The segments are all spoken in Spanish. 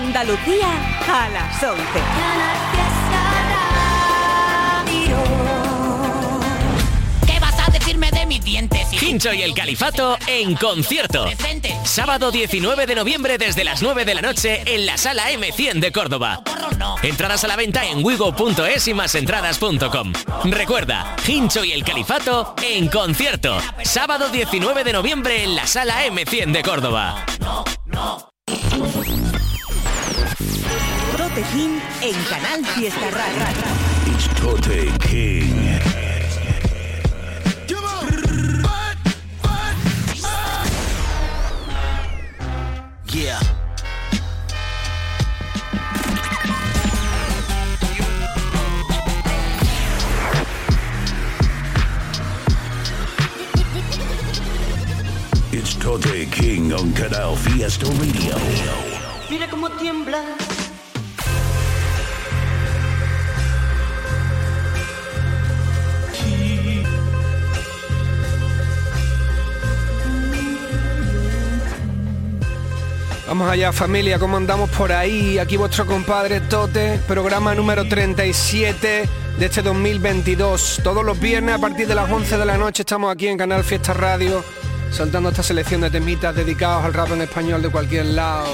Andalucía a las 11. ¿Qué vas a decirme de mis dientes? Hincho y el Califato en concierto. Sábado 19 de noviembre desde las 9 de la noche en la sala M100 de Córdoba. Entradas a la venta en wigo.es y másentradas.com. Recuerda, Hincho y el Califato en concierto. Sábado 19 de noviembre en la sala M100 de Córdoba. Tote King en Canal Fiesta Radio. It's Tote King. Yeah. It's Tote King on Canal Fiesta Radio. Mira cómo tiembla. Vamos allá familia, ¿cómo andamos por ahí? Aquí vuestro compadre Tote, programa número 37 de este 2022. Todos los viernes a partir de las 11 de la noche estamos aquí en Canal Fiesta Radio, soltando esta selección de temitas dedicados al rap en español de cualquier lado.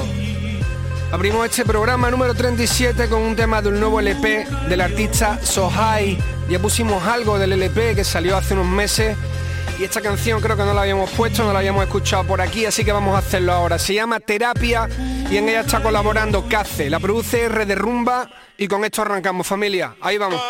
Abrimos este programa número 37 con un tema del nuevo LP del artista Sohai. Ya pusimos algo del LP que salió hace unos meses y esta canción creo que no la habíamos puesto, no la habíamos escuchado por aquí, así que vamos a hacerlo ahora. Se llama Terapia y en ella está colaborando Cace. La produce R de Rumba y con esto arrancamos familia. Ahí vamos.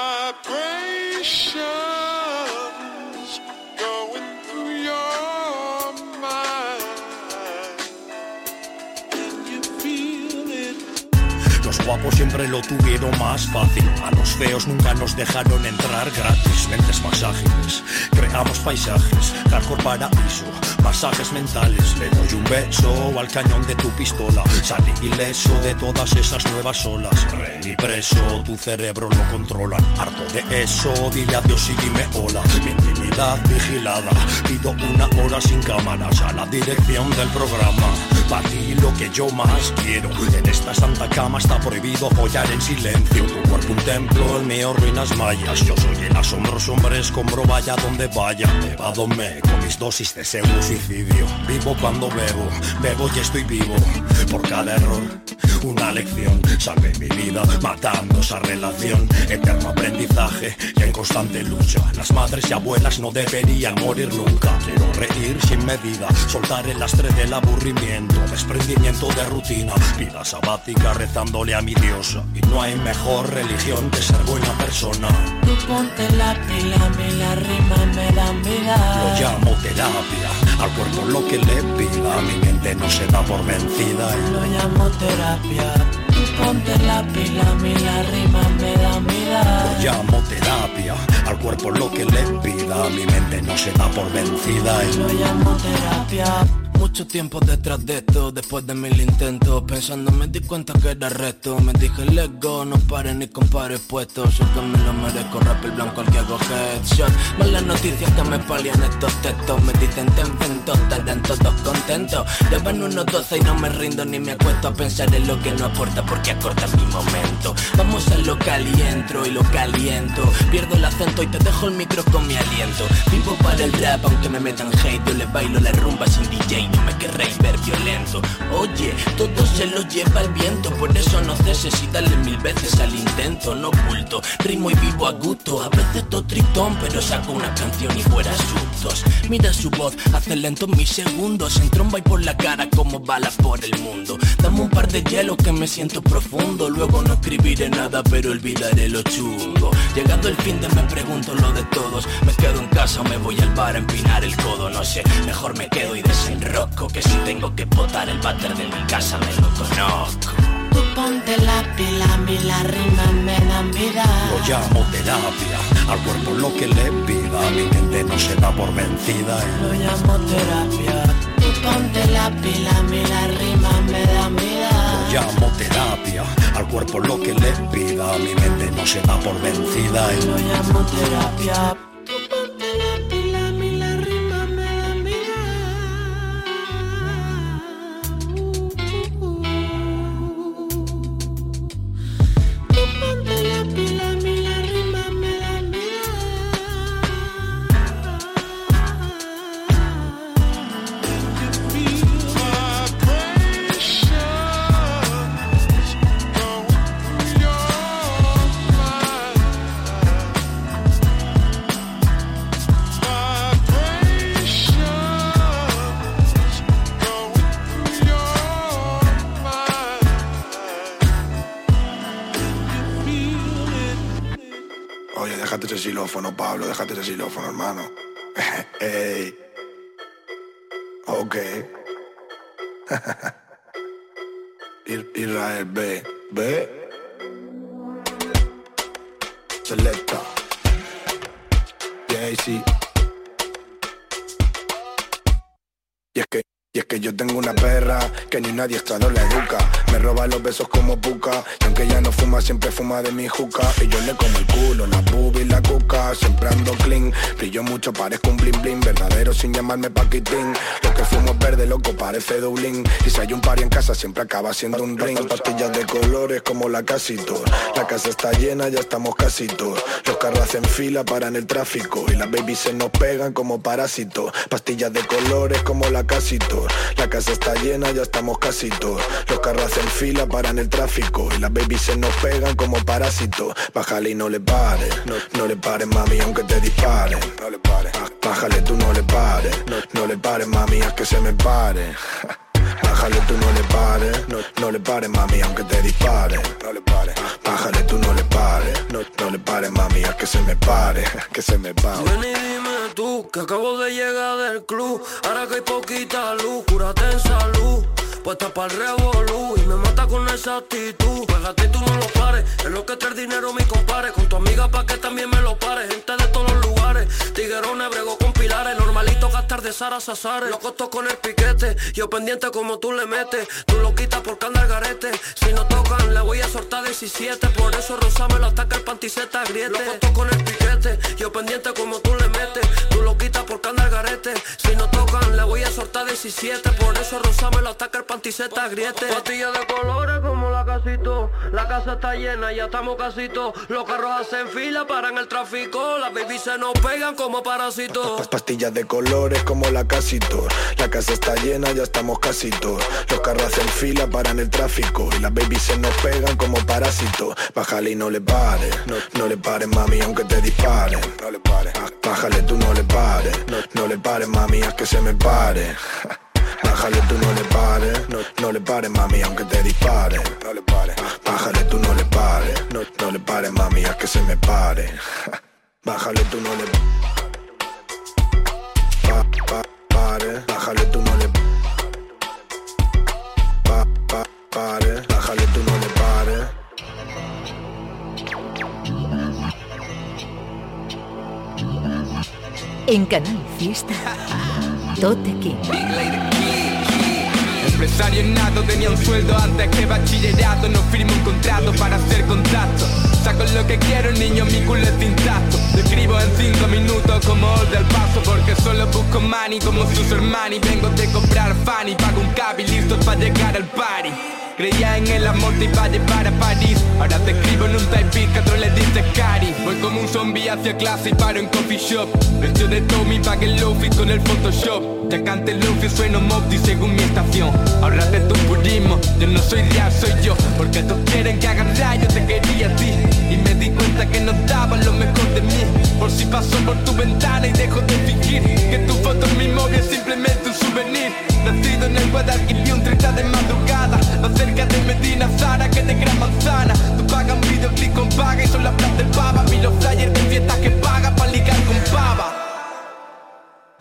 Guapos siempre lo tuvieron más fácil. A los feos nunca nos dejaron entrar gratis. Mentes más ágiles, creamos paisajes. Hardcore paraíso, masajes mentales. Le doy un beso al cañón de tu pistola. Salí ileso de todas esas nuevas olas. Rey preso, tu cerebro lo controla. Harto de eso, dile adiós y dime hola. Mi intimidad vigilada. Pido una hora sin cámaras a la dirección del programa. Para ti lo que yo más quiero. En esta santa cama está prohibido follar en silencio. Tu cuerpo un templo, el mío ruinas mayas. Yo soy el asombroso hombre escombro, vaya donde vaya. Evádome con mis dosis de pseudo suicidio. Vivo cuando bebo, bebo y estoy vivo. Por cada error, una lección. Salvé mi vida matando esa relación. Eterno aprendizaje y en constante lucha. Las madres y abuelas no deberían morir nunca. Quiero reír sin medida, soltar el lastre del aburrimiento. Desprendimiento de rutina, vida sabática rezándole a mi diosa. Y no hay mejor religión que ser buena persona. Tú ponte la pila, la rima me dan vida. Lo llamo terapia, al cuerpo lo que le pida. Mi mente no se da por vencida. y Lo llamo terapia. Tú ponte la pila, a mí la rima me dan vida. Lo llamo terapia, al cuerpo lo que le pida. Mi mente no se da por vencida. y Lo llamo terapia. Mucho tiempo detrás de esto, después de mil intentos. Pensando me di cuenta que era reto. Me dije let's go, no pare ni compare puestos. Yo que me lo merezco, rap el blanco al que hago headshot. Malas noticias que me palian estos textos. Me dicen ten vento, estarán todos contentos Llevan unos 12 y no me rindo ni me acuesto A pensar en lo que no aporta porque acorta mi momento. Vamos a lo caliento y lo caliento Pierdo el acento y te dejo el micro con mi aliento. Vivo para el rap aunque me metan hate. Yo les bailo la rumba sin DJ no me querréis ver violento. Oye, todo se lo lleva el viento Por eso no ceses y dale mil veces al intento No oculto, rimo y vivo a gusto A veces todo tritón, pero saco una canción y fuera sustos. Mira su voz, hace lento mis segundos En tromba y por la cara como balas por el mundo. Dame un par de hielo que me siento profundo Luego no escribiré nada, pero olvidaré lo chungo. Llegando el fin de me pregunto lo de todos. Me quedo en casa o me voy al bar a empinar el codo No sé, mejor me quedo y Que si tengo que botar el váter de mi casa me lo conozco Tú ponte la pila, a mí la rima me dan vida Lo llamo terapia, al cuerpo lo que le pida. Mi mente no se da por vencida. Lo llamo terapia Tú ponte la pila, a mí la rima me dan vida Lo llamo terapia, al cuerpo lo que le pida. Mi mente no se da por vencida. Lo llamo terapia xilófono, Pablo, déjate ese xilófono, hermano. Ey. Ok. Israel B. B. Selecta. Jay-Z. Que yo tengo una perra que ni nadie estado la educa. Me roba los besos como puca Y aunque ella no fuma, siempre fuma de mi juca. Y yo le como el culo, la pub y la cuca Siempre ando clean. Brillo mucho, parezco un bling bling Verdadero sin llamarme paquitín. Lo que fumo es verde, loco, parece Dublín. Y si hay un party en casa, siempre acaba siendo un ring Pastillas de colores como la casito. La casa está llena, ya estamos casi todos. Los carros hacen fila, paran el tráfico. Y las babies se nos pegan como parásitos. Pastillas de colores como la casito la casa está llena, ya estamos casi todos. Los carros hacen fila, paran el tráfico. Y las babies se nos pegan como parásitos. Bájale y no le pares. No, le pares, mami, aunque te disparen. No le pares. Bájale, tú no le pares. No, le pares, mami, haz que se me pare. Bájale, tú no le pares. No, le pares, mami, aunque te dispare. No le pares. Bájale, tú no le pares. No, no le pares, mami, haz que se me pare. Que se me pare tú, que acabo de llegar del club. Ahora que hay poquita luz, cúrate en salud. Puesta para el revolú y me mata con esa actitud. Pégate tú no lo pares, es lo que trae dinero mi compadre. Con tu amiga pa' que también me lo pare. Gente de todos los lugares, tiguerones, brego con pilares. Normalito gastar de Sara Sazares. Lo costo con el piquete, yo pendiente como tú le metes. Tú lo quitas por andar garete. Si no tocan, le voy a soltar 17. Por eso Rosa me lo ataca el panticeta griete. Lo costo con el piquete, yo pendiente como tú le metes. Tú lo quitas por andar garete. Si no tocan, le voy a soltar 17. Por eso Rosa me lo ataca el panticeta griete. Pastillas de colores como la casito. La casa está llena, ya estamos casito. Los carros hacen fila, paran el tráfico. Las babies se nos pegan como parásitos. Pastillas de colores como la casito. La casa está llena, ya estamos casitos. Los carros hacen fila, paran el tráfico. Y las babies se nos pegan como parásitos. Bájale y no le pares. No, no le pares, mami, aunque te No le pares. Bájale, tú no le pares. No, no le pares, mami, haz que se me pare. Bájale, tú no le pares, no, no le pares, mami, aunque te dispare. No le pares. Bájale, tú no le pares, no, no le pares, mami, a que se me pare. Bájale, tú no le pa, pa, pare. Bájale, tú no le pa, pa, pare. En Canal Fiesta, Tote King. Empresario nato, tenía un sueldo antes que bachillerato No firmo un contrato para hacer contacto Saco lo que quiero, niño, mi culo es intacto escribo en cinco minutos como el del paso Porque solo busco money como sus hermanos. Vengo de comprar Fanny, pago un cab y listo para llegar al party Creía en el amor, te iba a llevar a París. Ahora te escribo en un type que otro le dice cari. Voy como un zombie hacia clase y paro en coffee shop. Vestido de Tommy, pague el lofi con el Photoshop. Ya cante el lofi, sueno Mopti según mi estación. Ahorrate tu purismo, yo no soy real, soy yo. Porque todos quieren que haga rayo, te quería a ti. Y me di cuenta que no daba lo mejor de mí. Por si paso por tu ventana y dejo de fingir Que tu foto en mi móvil es simplemente un souvenir Nacido en el Guadalquivir un 30 de madrugada. Cerca de Medina Zara que de Gran Manzana. Tú pagas un videoclip con paga y son las plantas del pava Mil los flyers de fiestas que paga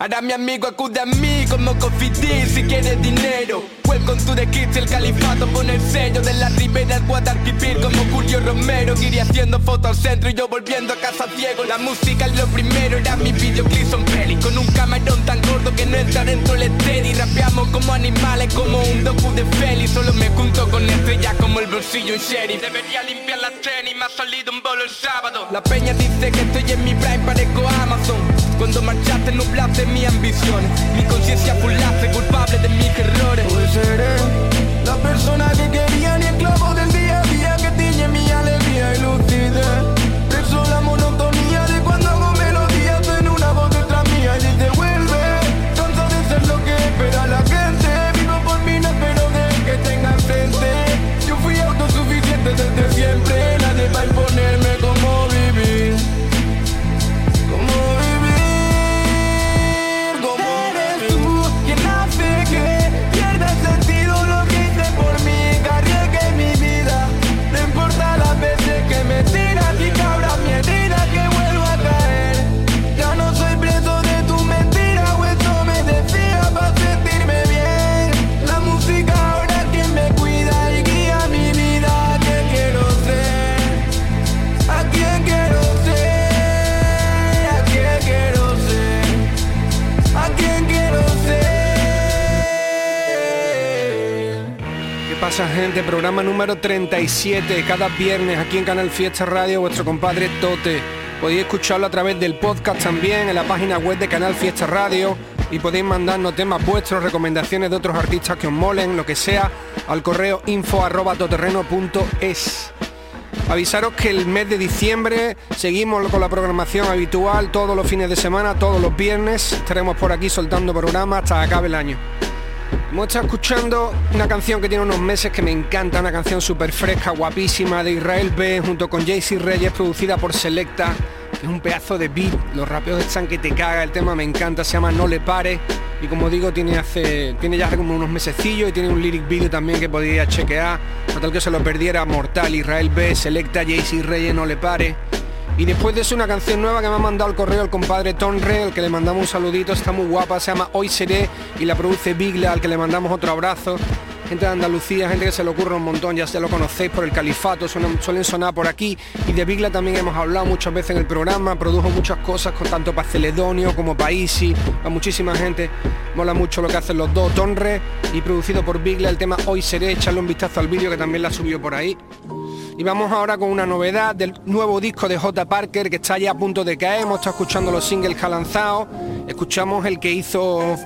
Ahora mi amigo acude a mí como confidí si quieres dinero. Welcome to the kids, el califato pone el sello De la ribera al Guadalquivir como Julio Romero Iría haciendo fotos al centro y yo volviendo a casa ciego. La música es lo primero, era mi videoclip son peli Con un camarón tan gordo que no entra dentro el y Rapeamos como animales, como un docu de Feli Solo me junto con estrellas como el bolsillo un sheriff. Debería limpiar la y me ha salido un bolo el sábado. La peña dice que estoy en mi prime, parezco Amazon Cuando marchaste nublaste mi ambición. Mi conciencia fullaste, culpable de mis errores. Hoy seré la persona que quería Ni esclavo del Programa número 37, cada viernes aquí en Canal Fiesta Radio, vuestro compadre Tote. Podéis escucharlo a través del podcast también en la página web de Canal Fiesta Radio y podéis mandarnos temas vuestros, recomendaciones de otros artistas que os molen, lo que sea, al correo info arroba toterreno.es. Avisaros que el mes de diciembre seguimos con la programación habitual todos los fines de semana, todos los viernes. Estaremos por aquí soltando programas hasta acabe el año. Hemos estado escuchando una canción que tiene unos meses que me encanta, una canción súper fresca, guapísima, de Israel B, junto con JC Reyes, producida por Selecta, es un pedazo de beat, los rapeos están que te caga, el tema me encanta, se llama No le pare, y como digo, tiene, hace, tiene ya como unos mesecillos y tiene un lyric video también que podía chequear, no tal que se lo perdiera, Mortal, Israel B, Selecta, JC Reyes, No le pare. Y después de eso una canción nueva que me ha mandado el correo el compadre Tonre, al que le mandamos un saludito, está muy guapa, se llama Hoy Seré y la produce Bigla, al que le mandamos otro abrazo. Gente de Andalucía, gente que se le ocurre un montón, ya se lo conocéis por el califato, suelen, sonar por aquí. Y de Bigla también hemos hablado muchas veces en el programa, produjo muchas cosas con tanto para Celedonio como para Isi, para muchísima gente. Mola mucho lo que hacen los dos, Tonre y producido por Bigla el tema Hoy Seré, echarle un vistazo al vídeo que también la subió por ahí. Y vamos ahora con una novedad del nuevo disco de J. Parker que está ya a punto de caer. Hemos estado escuchando los singles que ha lanzado. Escuchamos el que hizo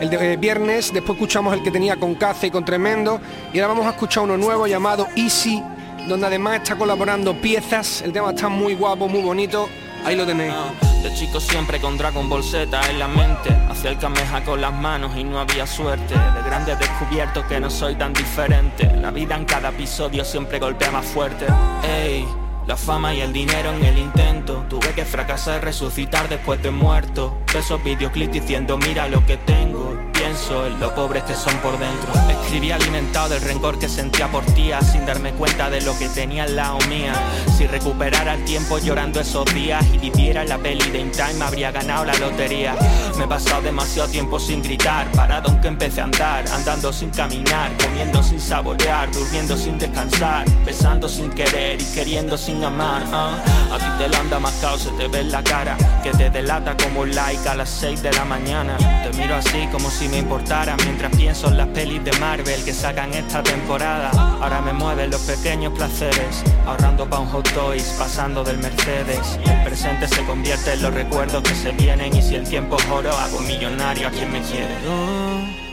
el de viernes, después escuchamos el que tenía con Cace y con Tremendo. Y ahora vamos a escuchar uno nuevo llamado Easy, donde además está colaborando piezas. El tema está muy guapo, muy bonito. Ahí lo tenéis. De chico siempre con Dragon Ball en la mente. Hacía el cameja con las manos y no había suerte. De grande descubierto que no soy tan diferente. La vida en cada episodio siempre golpea más fuerte. Ey, la fama y el dinero en el intento. Tuve que fracasar resucitar después de muerto. Esos videoclips diciendo mira lo que tengo pienso en lo pobres que son por dentro. Escribí alimentado del rencor que sentía por tía, sin darme cuenta de lo que tenía al lado mía. Si recuperara el tiempo llorando esos días y viviera la peli de In Time, habría ganado la lotería. Me he pasado demasiado tiempo sin gritar, parado aunque empecé a andar, andando sin caminar, comiendo sin saborear, durmiendo sin descansar, besando sin querer y queriendo sin amar. Ah. A ti te lo anda más se te ve la cara, que te delata como un like a las 6 de la mañana. Te miro así como si me importara mientras pienso en las pelis de Marvel que sacan esta temporada. Ahora me mueven los pequeños placeres, ahorrando pa' un hot toys, pasando del Mercedes. El presente se convierte en los recuerdos que se vienen y si el tiempo es oro, hago millonario a quien me quiere. No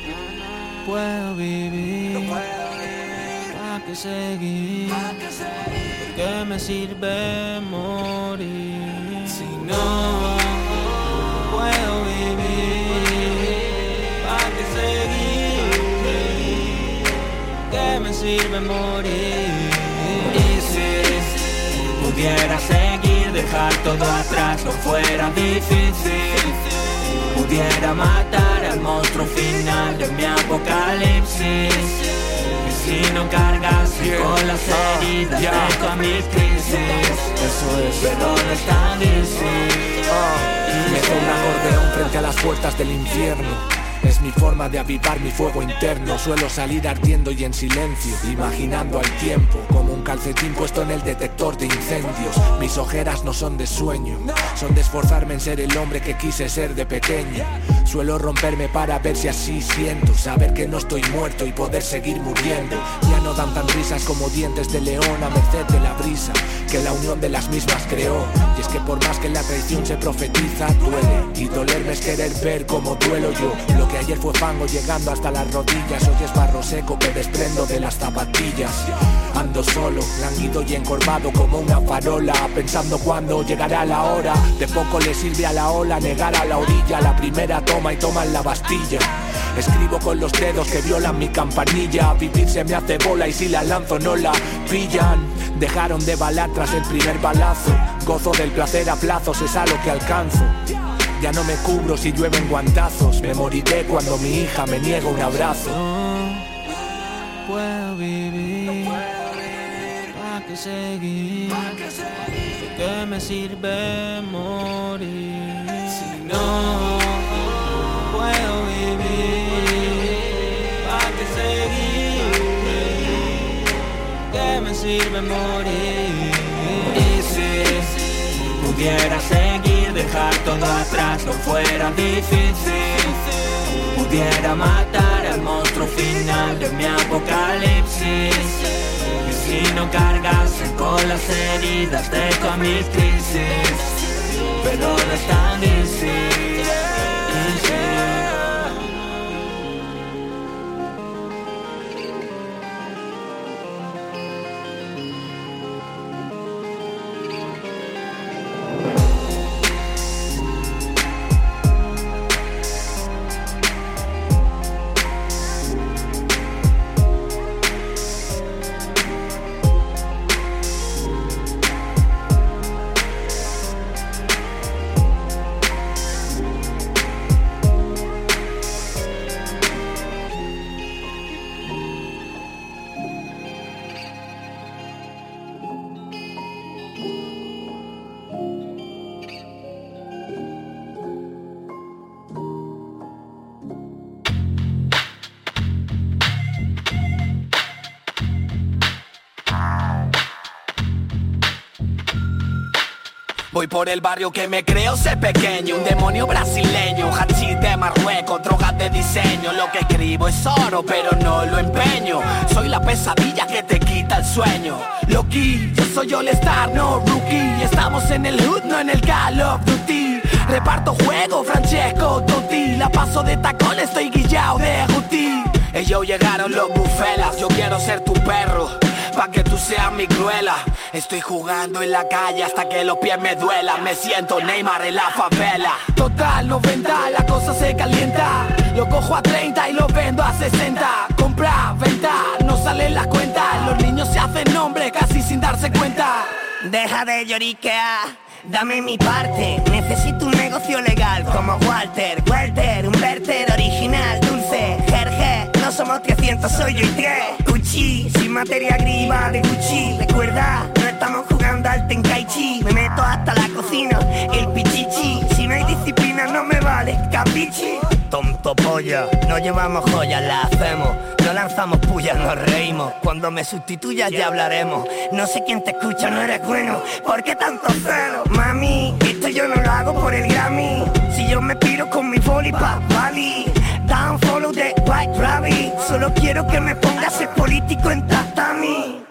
puedo vivir, ¿para qué seguir? ¿Qué me sirve morir si no puedo vivir? Sirve morir? Y si pudiera seguir, dejar todo atrás, no fuera difícil. Pudiera matar al monstruo final de mi apocalipsis. Y si no cargas con las heridas, yeah. dejo a mi crisis. Eso es, pero no es tan difícil. Oh. Me un acordeón frente a las puertas del infierno es mi forma de avivar mi fuego interno. Suelo salir ardiendo y en silencio, imaginando al tiempo como un calcetín puesto en el detector de incendios. Mis ojeras no son de sueño, son de esforzarme en ser el hombre que quise ser de pequeño. Suelo romperme para ver si así siento, saber que no estoy muerto y poder seguir muriendo. Ya no dan tan risas como dientes de león a merced de la brisa que la unión de las mismas creó. Y es que por más que la traición se profetiza, duele. Y dolerme es querer ver como duelo yo. Que ayer fue fango llegando hasta las rodillas, hoy es barro seco que desprendo de las zapatillas. Ando solo, languido y encorvado como una farola, pensando cuándo llegará la hora. De poco le sirve a la ola negar a la orilla, la primera toma y toman la Bastilla. Escribo con los dedos que violan mi campanilla. Vivir se me hace bola y si la lanzo no la pillan. Dejaron de balar tras el primer balazo. Gozo del placer a plazos, es a lo que alcanzo. Ya no me cubro si llueven guantazos. Me moriré cuando mi hija me niega un abrazo. No puedo vivir. ¿Para qué seguir? ¿Qué me sirve morir? Si no puedo vivir. ¿Para qué seguir? ¿Qué me sirve morir? Pudiera seguir dejar todo atrás no fuera difícil Pudiera matar el monstruo final de mi apocalipsis. Y si no cargas con las heridas de toda mi crisis, pero no es tan. Voy por el barrio que me creo ser pequeño Un demonio brasileño, hachís de Marruecos Drogas de diseño, lo que escribo es oro Pero no lo empeño. Soy la pesadilla que te quita el sueño. Loki, yo soy all star, no rookie Estamos en el hood, no en el Call of Duty. Reparto juego, Francesco Totti La paso de tacón, estoy guillao de Guti. Ellos llegaron los bufelas Yo quiero ser tu perro Pa' que tú seas mi cruela. Estoy jugando en la calle hasta que los pies me duelan Me siento Neymar en la favela. Total 90, la cosa se calienta. Lo cojo a 30 y lo vendo a 60 Compra, venta, no salen las cuentas. Los niños se hacen nombre casi sin darse cuenta. Deja de lloriquear Dame mi parte, necesito un negocio legal como Walter, Walter, un verter original, dulce, Jerge, no somos 300, soy yo y 10. Sin materia griba de Gucci, recuerda, no estamos jugando al Tenkaichi, me meto hasta la cocina, el pichichi, si no hay disciplina no me vale, capichi. Tonto polla, no llevamos joyas, la hacemos, no lanzamos pullas, nos reímos, cuando me sustituyas ya hablaremos, no sé quién te escucha, no eres bueno, ¿por qué tanto celo? Mami, esto yo no lo hago por el Grammy, si yo me piro con mi boli pa' Bali, down follow the white rabbit, solo quiero que me pongas el político en tatami.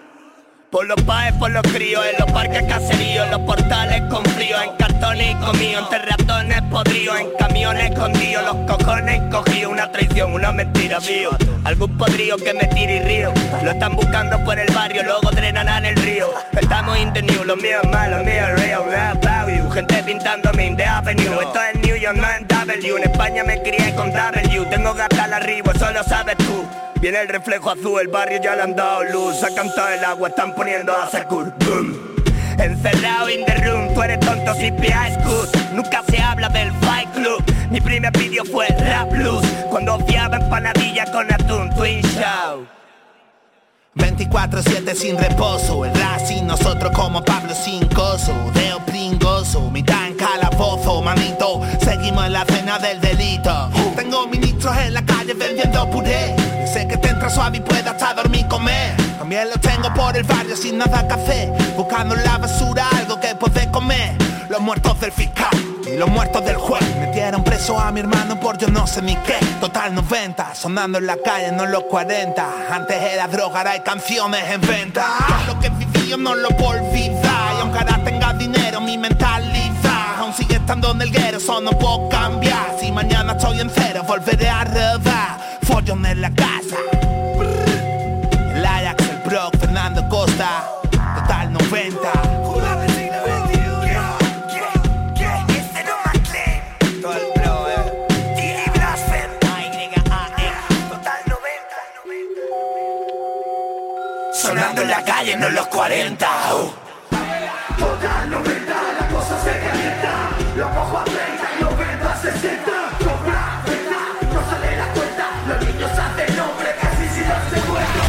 Por los paes, por los críos, en los parques caseríos, los portales con frío, en cartones comíos, entre ratones podridos, en camiones escondidos, los cojones cogidos, una traición, una mentira, mío. Algún podrido que me tire y río, lo están buscando por el barrio, luego drenan en el río. Estamos in the new, los míos malos, los míos real, real value, gente pintándome in the avenue. Esto es New York, no En España me crié con W, tengo gata al arriba, eso lo sabes tú. Viene el reflejo azul, el barrio ya le han dado luz. Ha cantado el agua, están poniendo a Sakur. Boom. Encerrado in the room, tú eres tonto si school. Nunca se habla del Fight Club. Mi primer vídeo fue Rap Blues. Cuando fiaba empanadilla con atún, Twin Show. 24-7 sin reposo, el rap sin nosotros como Pablo sin coso, Deo pringoso, mitad en calabozo, manito, seguimos en la cena del delito. Tengo ministros en la calle vendiendo puré, sé que te entra suave y puede hasta dormir y comer. También lo tengo por el barrio sin nada que hacer, buscando en la basura algo que poder comer. Los muertos del fiscal y los muertos del juez metieron preso a mi hermano por yo no sé ni qué. Total 90, sonando en la calle, no los 40. Antes era droga, ahora hay canciones en venta. Lo que viví yo no lo puedo olvidar. Y aunque ahora tenga dinero, mi mentalidad aún sigue estando en el guero, eso no puedo cambiar. Si mañana estoy en cero, volveré a rodar. Follón en la casa. El Ajax, el Brock, Fernando Costa. Total 90. Sonando en la calle, no en los 40. uh. Total 90, la cosa se calienta. Lo cojo a 30 y lo vendo a 60. Compra, venta, no sale la cuenta. Los niños hacen nombre casi sin darse cuenta.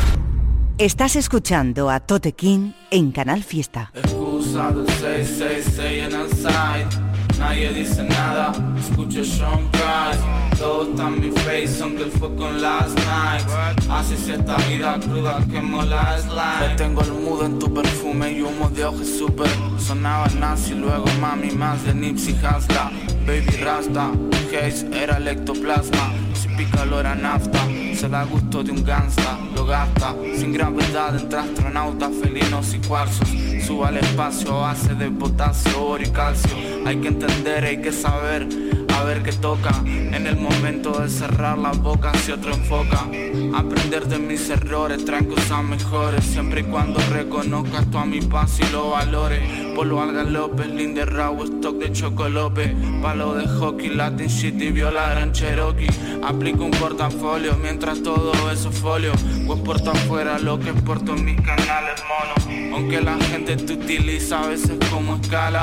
Estás escuchando a Tote King en Canal Fiesta. Excusa del 666 en el side. Nadie dice nada, escucho Sean Price. Todo está en mi face, aunque fue con last night. Así si esta vida cruda que mola slime Te tengo el mudo en tu perfume y humo de ojo super. Sonaba nazi, luego mami más de Nipsey Hussle Baby Rasta, Case era el ectoplasma Si pícalo era nafta. Se da gusto de un gangsta, lo gasta. Sin gravedad entre astronautas, felinos y cuarzos. Suba al espacio base de potasio, oro y calcio Hay que entender, hay que saber a ver qué toca. En el momento de cerrar la boca si otro enfoca. Aprender de mis errores, traen cosas mejores. Siempre y cuando reconozcas tú a mi paso y lo valores. Polo Alga López, Linde Raw, stock de Chocolope Palo de hockey, Latin shit y viola gran Cherokee. Aplico un portafolio mientras todo eso folio. Pues porto afuera lo que porto en mis canales mono. Aunque la gente te utiliza a veces como escala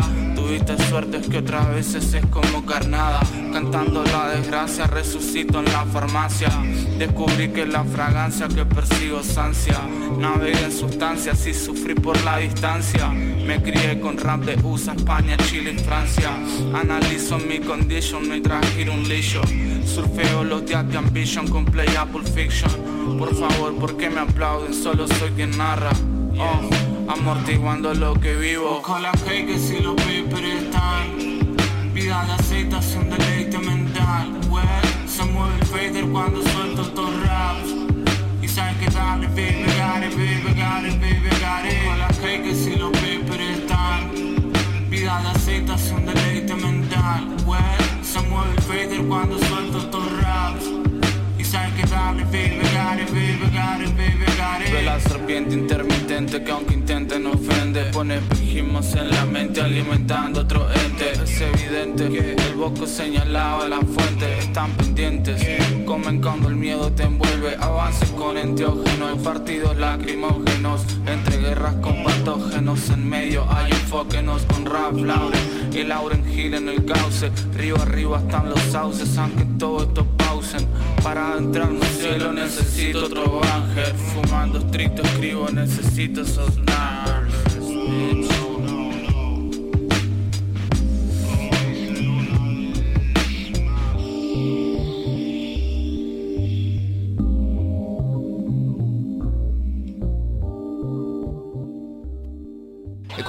Tuviste suerte es que otras veces es como carnada. Cantando la desgracia resucito en la farmacia. Descubrí que la fragancia que persigo es ansia. Navegué en sustancias y sufrí por la distancia. Me crié con rap de USA, España, Chile y Francia. Analizo mi condition mientras giro un lillo. Surfeo los días de ambition con play Apple Fiction. Por favor, ¿por qué me aplauden? Solo soy quien narra oh, Amortiguando lo que vivo. La que si los papers están Vida de aceitación, deleite mental. Well, se mueve el fader cuando suelto estos raps. Y saben que dale, baby, got it, baby, got it, baby, got it. Que si los papers están Vida de aceitación, deleite mental. Well, se mueve el fader cuando suelto estos raps. Y saben que dale, baby, got it, baby, got it, baby, serpiente intermitente que aunque intente no ofende. Pone espejismos en la mente alimentando otro ente. Es evidente que el boco señalaba la fuente. Están pendientes, comen cuando el miedo te envuelve. Avances con enteógenos, en partidos lacrimógenos. Entre guerras con patógenos en medio hay enfóquenos con rap Lauren Y Lauren Hill en el cauce. Río arriba están los sauces aunque todo esto Para entrar en el cielo necesito otro ángel. Fumando estricto escribo necesito esos numbers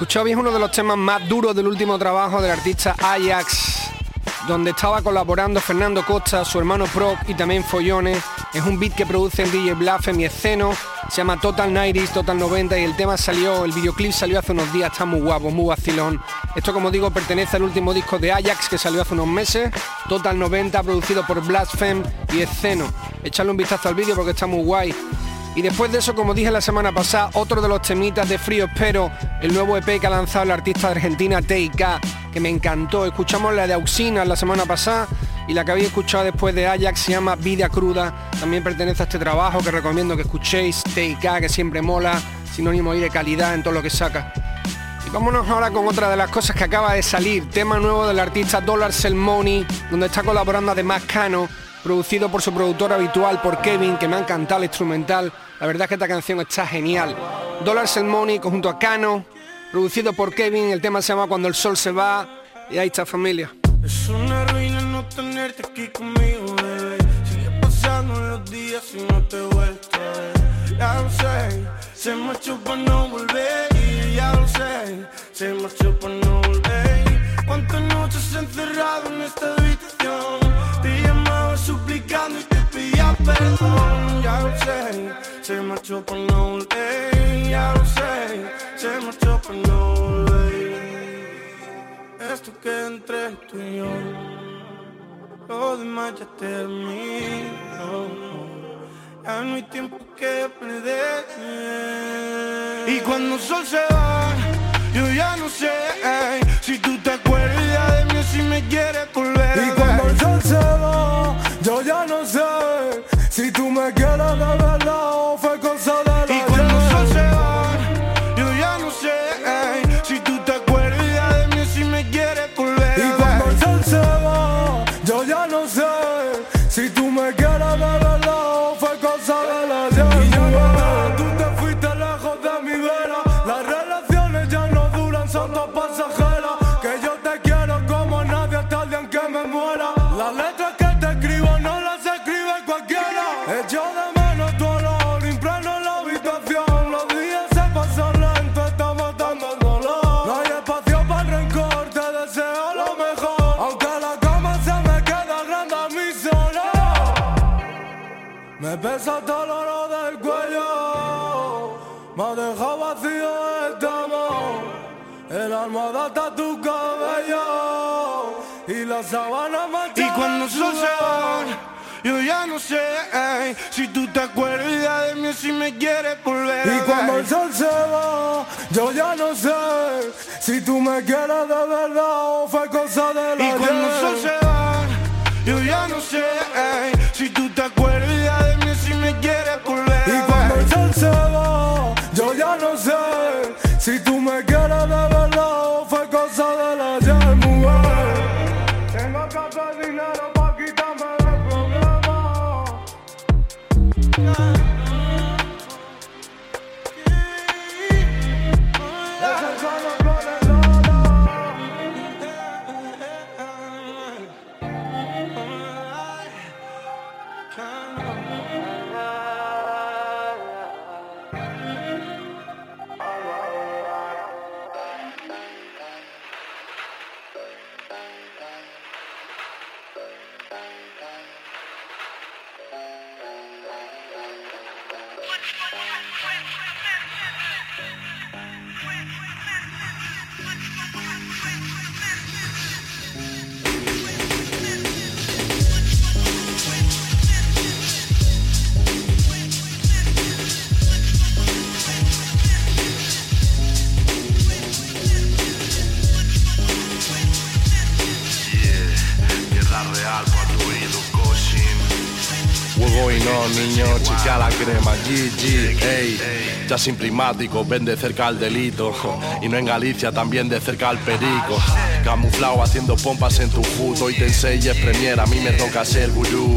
Escuchado bien uno de los temas más duros del último trabajo del artista Ajax, donde estaba colaborando Fernando Costa, su hermano Proc y también Follones. Es un beat que produce en DJ Blasphemy Esceno, se llama Total 90 Total 90 y el tema salió, el videoclip salió hace unos días, está muy guapo, muy vacilón. Esto como digo pertenece al último disco de Ajax que salió hace unos meses, Total 90, producido por Blasphemy y Esceno. Echarle un vistazo al vídeo porque está muy guay. Y después de eso, como dije la semana pasada, otro de los temitas de Frío Espero, el nuevo EP que ha lanzado la artista argentina TIK, que me encantó. Escuchamos la de Auxina la semana pasada y la que habéis escuchado después de Ajax se llama Vida Cruda. También pertenece a este trabajo que recomiendo que escuchéis. TIK, que siempre mola, sinónimo ahí de calidad en todo lo que saca. Y vámonos ahora con otra de las cosas que acaba de salir, tema nuevo del artista Dollar Cell Money, donde está colaborando además Cano producido por su productor habitual, por Kevin, que me ha encantado el instrumental. La verdad es que esta canción está genial. Dollars and Money junto a Cano, producido por Kevin, el tema se llama Cuando el sol se va, y ahí está familia. Es una ruina no tenerte aquí conmigo, bebé. Sigue pasando los días y no te he vuelto. Ya lo sé, se marchó para no volver. Y ya lo sé, se marchó para no volver. Cuántas noches encerrado en esta habitación. Te llamaba suplicando y te pedía perdón. Ya lo sé, se marchó para no volver. Ya lo sé, se marchó para no volver. Esto queda entre tú y yo. Lo demás ya terminó. Ya no hay tiempo que perder. Y cuando el sol se va, yo ya no sé si tú te acuerdas de mí o si me quieres volver. Y cuando el sol se va, yo ya no sé si tú me quieres de verdad o fue cosa de Me pesa el oro del cuello, me ha dejado vacío este amor. El almohada está tu cabello y la sabana Y cuando el sol se va, yo ya no sé ey, si tú te acuerdas de mí o si me quieres volver. Y cuando el sol se va, yo ya no sé si tú me quieres de verdad o fue cosa de la Y cuando el sol se va, yo ya no sé ey, tú te acuerdas de mí si me quieres volver. Y cuando el sol se va, yo ya no sé si tú me quieres Chica la crema, GG, ey. Ya sin primático, ven de cerca al delito. Y no en Galicia, también de cerca al perico. Camuflado haciendo pompas en tu judo y te enseñes premier, a mí me toca ser gurú.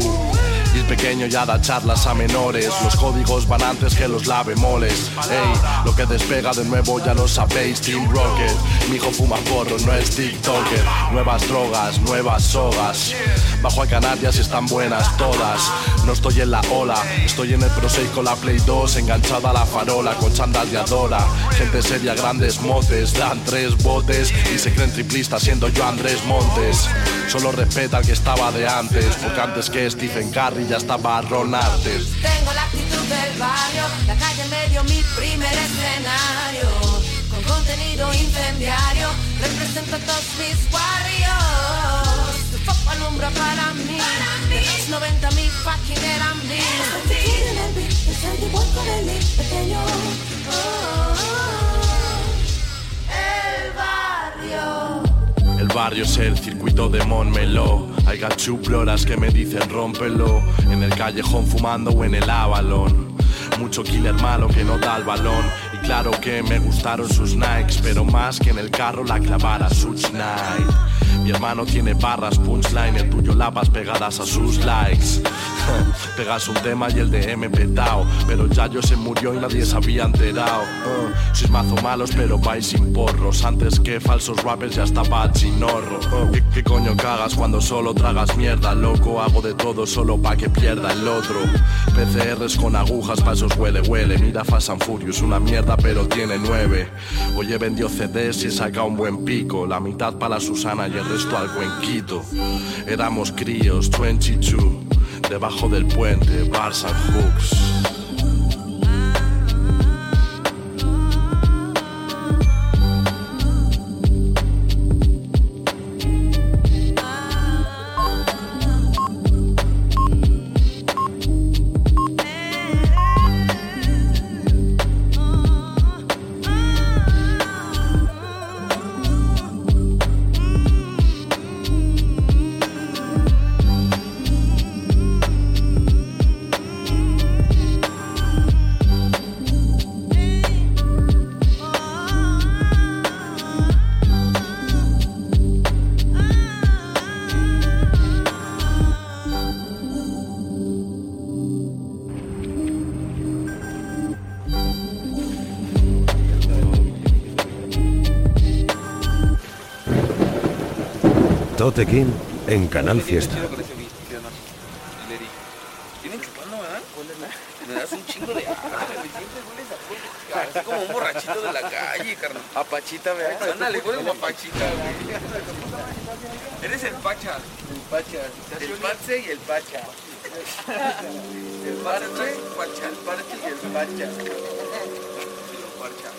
Y el pequeño ya da charlas a menores. Los códigos van antes que los lave moles. Ey, lo que despega de nuevo ya lo sabéis. Team Rocket, mi hijo fuma porro, no es TikToker. Nuevas drogas, nuevas sogas. Bajo a Canarias y están buenas todas. No estoy en la ola, estoy en el Pro 6 con la Play 2, enganchada a la farola con chándal de Adora. Gente seria, grandes motes, dan tres botes y se creen triplistas siendo yo Andrés Montes. Solo respeta al que estaba de antes, porque antes que Stephen Curry ya estaba Ron Artes. Tengo la actitud del barrio, la calle en medio mi primer escenario. Con contenido incendiario, represento a todos mis barrios. Tu foco alumbra para mí, de los 90 mi fucking era mí. en el beat, me sentí igual con el beat pequeño. Oh, barrio es el circuito de Montmeló. Hay gachuploras que me dicen rómpelo. En el callejón fumando o en el avalón. Mucho killer malo que no da el balón. Y claro que me gustaron sus Nikes, pero más que en el carro la clavara Such Night. Mi hermano tiene barras punchline, el tuyo lapas pegadas a sus likes. Pegas un tema y el de M petao, pero ya yo se murió y nadie se había enterado. Uh, sois mazo malos, pero vais sin porros. Antes que falsos rappers ya estaba chinorro. Uh, ¿qué, qué coño cagas cuando solo tragas mierda? Loco, hago de todo solo pa' que pierda el otro. PCRs con agujas, pasos huele, huele. Mira Fast and Furious, una mierda, pero tiene nueve. Hoy he vendido CDs y he sacado un buen pico. La mitad para la Susana y el resto al cuenquito. Éramos críos, 22. Debajo del puente, bars and hooks. Tote King en Canal Fiesta. Me das un chingo de así como un borrachito de la calle, carnal. A Pachita, ¿verdad? Ándale, huele como a Pachita, güey. Eres el Pacha. El Pacha. El Pache y el Pacha. El parche, parcha, el parche y el parcha. Lo parcha,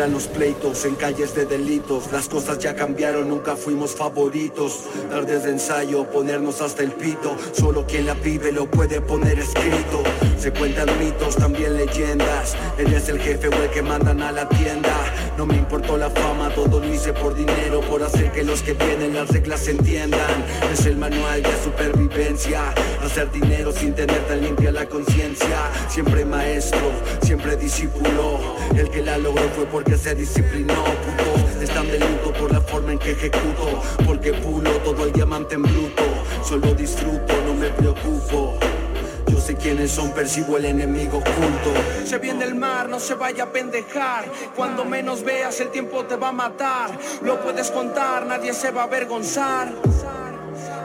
eran los pleitos en calles de delitos. Las cosas ya cambiaron, nunca fuimos favoritos. Tardes de ensayo, ponernos hasta el pito. Solo quien la vive lo puede poner escrito. Se cuentan mitos, también leyendas. Eres el jefe o que mandan a la tienda. No me importó la fama, todo lo hice por dinero, por hacer que los que vienen las reglas se entiendan. Es el manual de supervivencia. Hacer dinero sin tener tan limpia la conciencia. Siempre maestro, siempre discípulo. El que la logró fue porque se disciplinó, puto. Están de luto por la forma en que ejecuto. Porque pulo todo el diamante en bruto. Solo disfruto, no me preocupo. Yo sé quiénes son, percibo el enemigo oculto. Se viene el mar, no se vaya a pendejar. Cuando menos veas, el tiempo te va a matar. Lo puedes contar, nadie se va a avergonzar.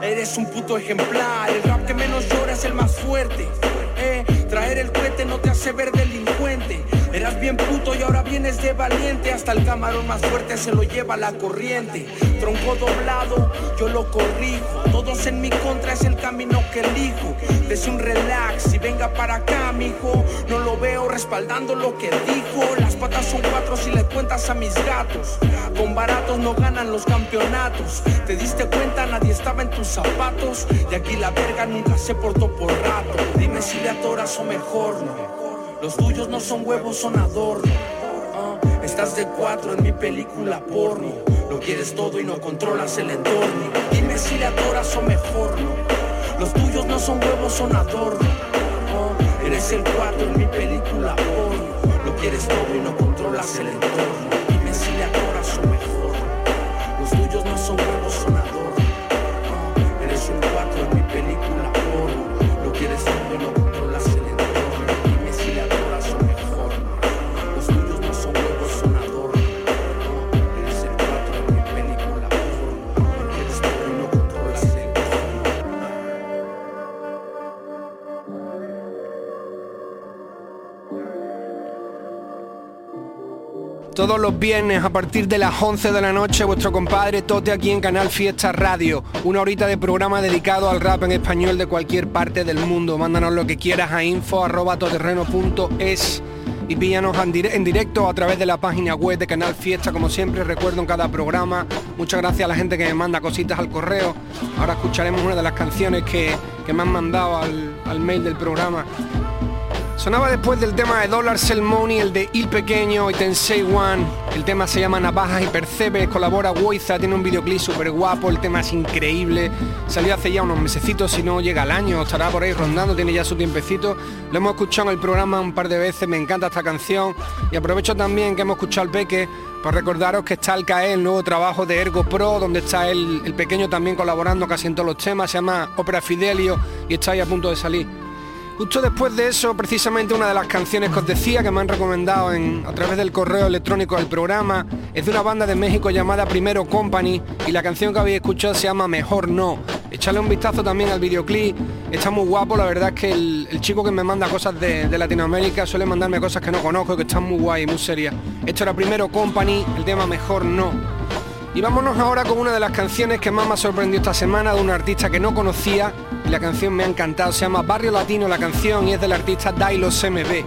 Eres un puto ejemplar. El rap que menos llora es el más fuerte. Eh, traer el cohete no te hace ver delincuente. Eras bien puto y ahora vienes de valiente. Hasta el camarón más fuerte se lo lleva la corriente. Tronco doblado, yo lo corrijo. Todos en mi contra es el camino que elijo. Dese un relax y venga para acá, mijo. No lo veo respaldando lo que dijo. Las patas son cuatro si le cuentas a mis gatos. Con baratos no ganan los campeonatos. Te diste cuenta, nadie estaba en tus zapatos. Y aquí la verga nunca se portó por rato. Dime si le atoras o mejor no. Los tuyos no son huevos, son adorno. Ah, estás de cuatro en mi película porno. Lo quieres todo y no controlas el entorno. Dime si le adoras o mejor no. Los tuyos no son huevos, son adorno. Ah, eres el cuatro en mi película porno. Lo quieres todo y no controlas el entorno. Todos los viernes a partir de las 11 de la noche, vuestro compadre Tote aquí en Canal Fiesta Radio. Una horita de programa dedicado al rap en español de cualquier parte del mundo. Mándanos lo que quieras a info.toterreno.es y píllanos en, dire- en directo a través de la página web de Canal Fiesta, como siempre recuerdo en cada programa. Muchas gracias a la gente que me manda cositas al correo. Ahora escucharemos una de las canciones que, que me han mandado al, al mail del programa. Sonaba después del tema de Dollar Cell Money, el de Il Pequeño y Tensei One. El tema se llama Navajas y Percebes, colabora Woiza, tiene un videoclip súper guapo, el tema es increíble. Salió hace ya unos mesecitos, si no llega al año, estará por ahí rondando, tiene ya su tiempecito. Lo hemos escuchado en el programa un par de veces, me encanta esta canción. Y aprovecho también que hemos escuchado al Peque para recordaros que está el CAE, el nuevo trabajo de Ergo Pro, donde está el, el pequeño también colaborando casi en todos los temas, se llama Ópera Fidelio y está ahí a punto de salir. Justo después de eso, precisamente una de las canciones que os decía que me han recomendado en- a través del correo electrónico del programa es de una banda de México llamada Primero Company y la canción que habéis escuchado se llama Mejor No. Echarle un vistazo también al videoclip, está muy guapo, la verdad es que el, chico que me manda cosas de, de Latinoamérica suele mandarme cosas que no conozco y que están muy guay, muy serias. Esto era Primero Company, el tema Mejor No. Y vámonos ahora con una de las canciones que más me ha sorprendido esta semana de un artista que no conocía la canción me ha encantado. Se llama Barrio Latino la canción y es del artista Dailos MB.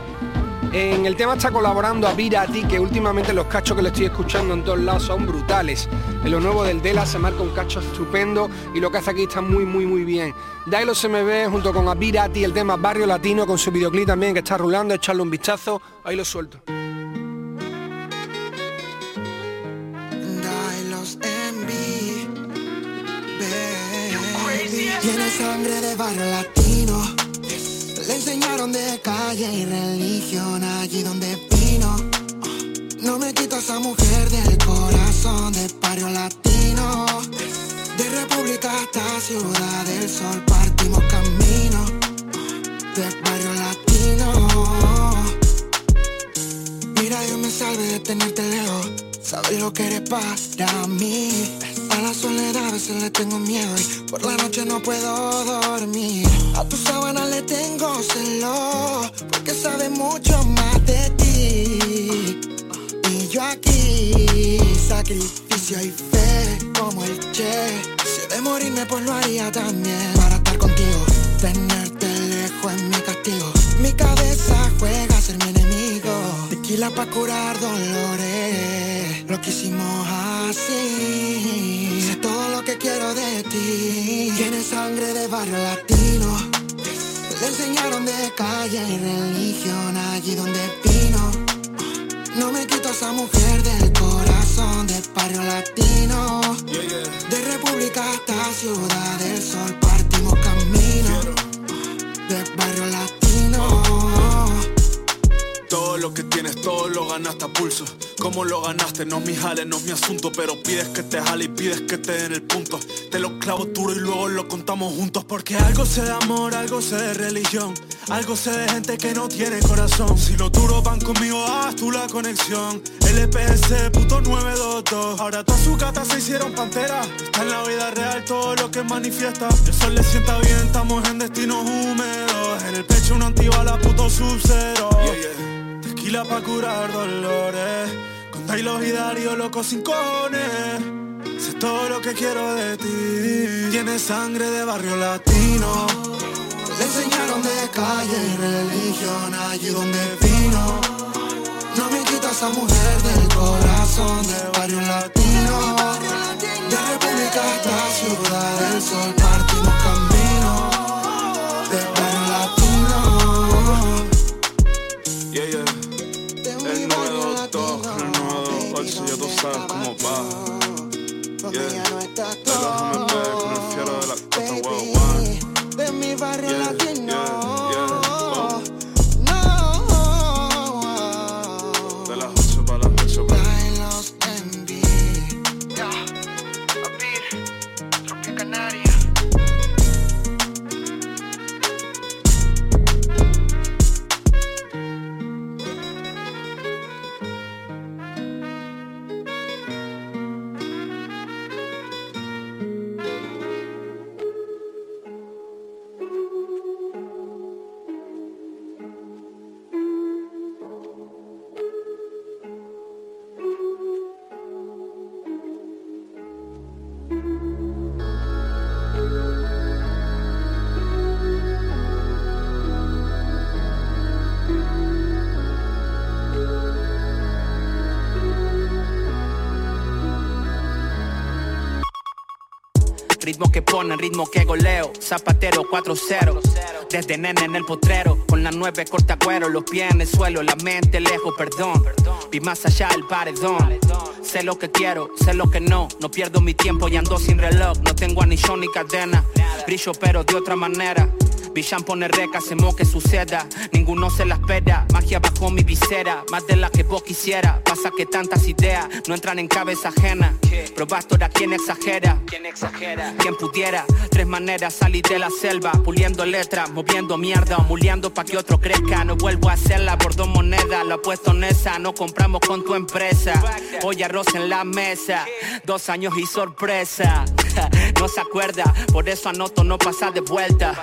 En el tema está colaborando a Virati, que últimamente los cachos que le estoy escuchando en todos lados son brutales. En lo nuevo del Dela se marca un cacho estupendo y lo que hace aquí está muy muy muy bien. Dailos MB junto con Abirati, el tema Barrio Latino con su videoclip también que está rulando, echarle un vistazo, ahí lo suelto. Sangre de barrio latino. Le enseñaron de calle y religión allí donde vino. No me quito a esa mujer del corazón de barrio latino. De República hasta Ciudad del Sol partimos camino. De barrio latino. Mira, Dios me salve de tenerte lejos. Sabes lo que eres para mí. La soledad a veces le tengo miedo y por la noche no puedo dormir. A tu sábana le tengo celo porque sabe mucho más de ti. Y yo aquí, sacrificio y fe como el Che. Si de morirme, pues lo haría también. Para estar contigo, tenerte lejos es mi castigo. Mi cabeza juega a ser mi enemigo. Tequila para curar dolores. Hicimos así. Sé todo lo que quiero de ti. Tienes sangre de barrio latino. Le enseñaron de calle y religión allí donde vino. No me quito esa mujer del corazón del barrio latino. De República hasta Ciudad del Sol partimos camino. De barrio latino. Todo lo que tienes, todo lo ganaste a pulso. ¿Cómo lo ganaste? No es mi jale, no es mi asunto. Pero pides que te jale y pides que te den el punto. Te lo clavo duro y luego lo contamos juntos. Porque algo sé de amor, algo sé de religión. Algo sé de gente que no tiene corazón. Si los duros van conmigo, haz tú la conexión. LPS, puto 922. Ahora todas sus gatas se hicieron pantera. Está en la vida real todo lo que manifiesta. El sol le sienta bien, estamos en destinos húmedos. En el pecho un antibala, puto sub-zero. Tequila pa' curar dolores. Con Taylor y Darío, loco sin cojones. Sé todo lo que quiero de ti. Tienes sangre de barrio latino. Le enseñaron de calle y religión allí donde vino. No me quita esa mujer del corazón de barrio latino. De República hasta Ciudad del Sol partimos Que pone, ritmo que goleo. Zapatero 4-0. Desde nene en el potrero. Con la nueve corta cuero. Los pies en el suelo, la mente lejos, perdón. Vi más allá del paredón. Sé lo que quiero, sé lo que no. No pierdo mi tiempo y ando sin reloj. No tengo anillo ni cadena. Brillo pero de otra manera. Villan pone reca, se que suceda. Ninguno se la espera. Magia bajo mi visera. Más de la que vos quisiera. Pasa que tantas ideas no entran en cabeza ajena. Probasto era quien exagera. Quien exagera. Quien pudiera. Tres maneras salir de la selva. Puliendo letras, moviendo mierda o muleando pa' que otro crezca. No vuelvo a hacerla por dos monedas. Lo apuesto en esa. No compramos con tu empresa. Hoy arroz en la mesa. Dos años y sorpresa. No se acuerda, por eso anoto no pasa de vuelta.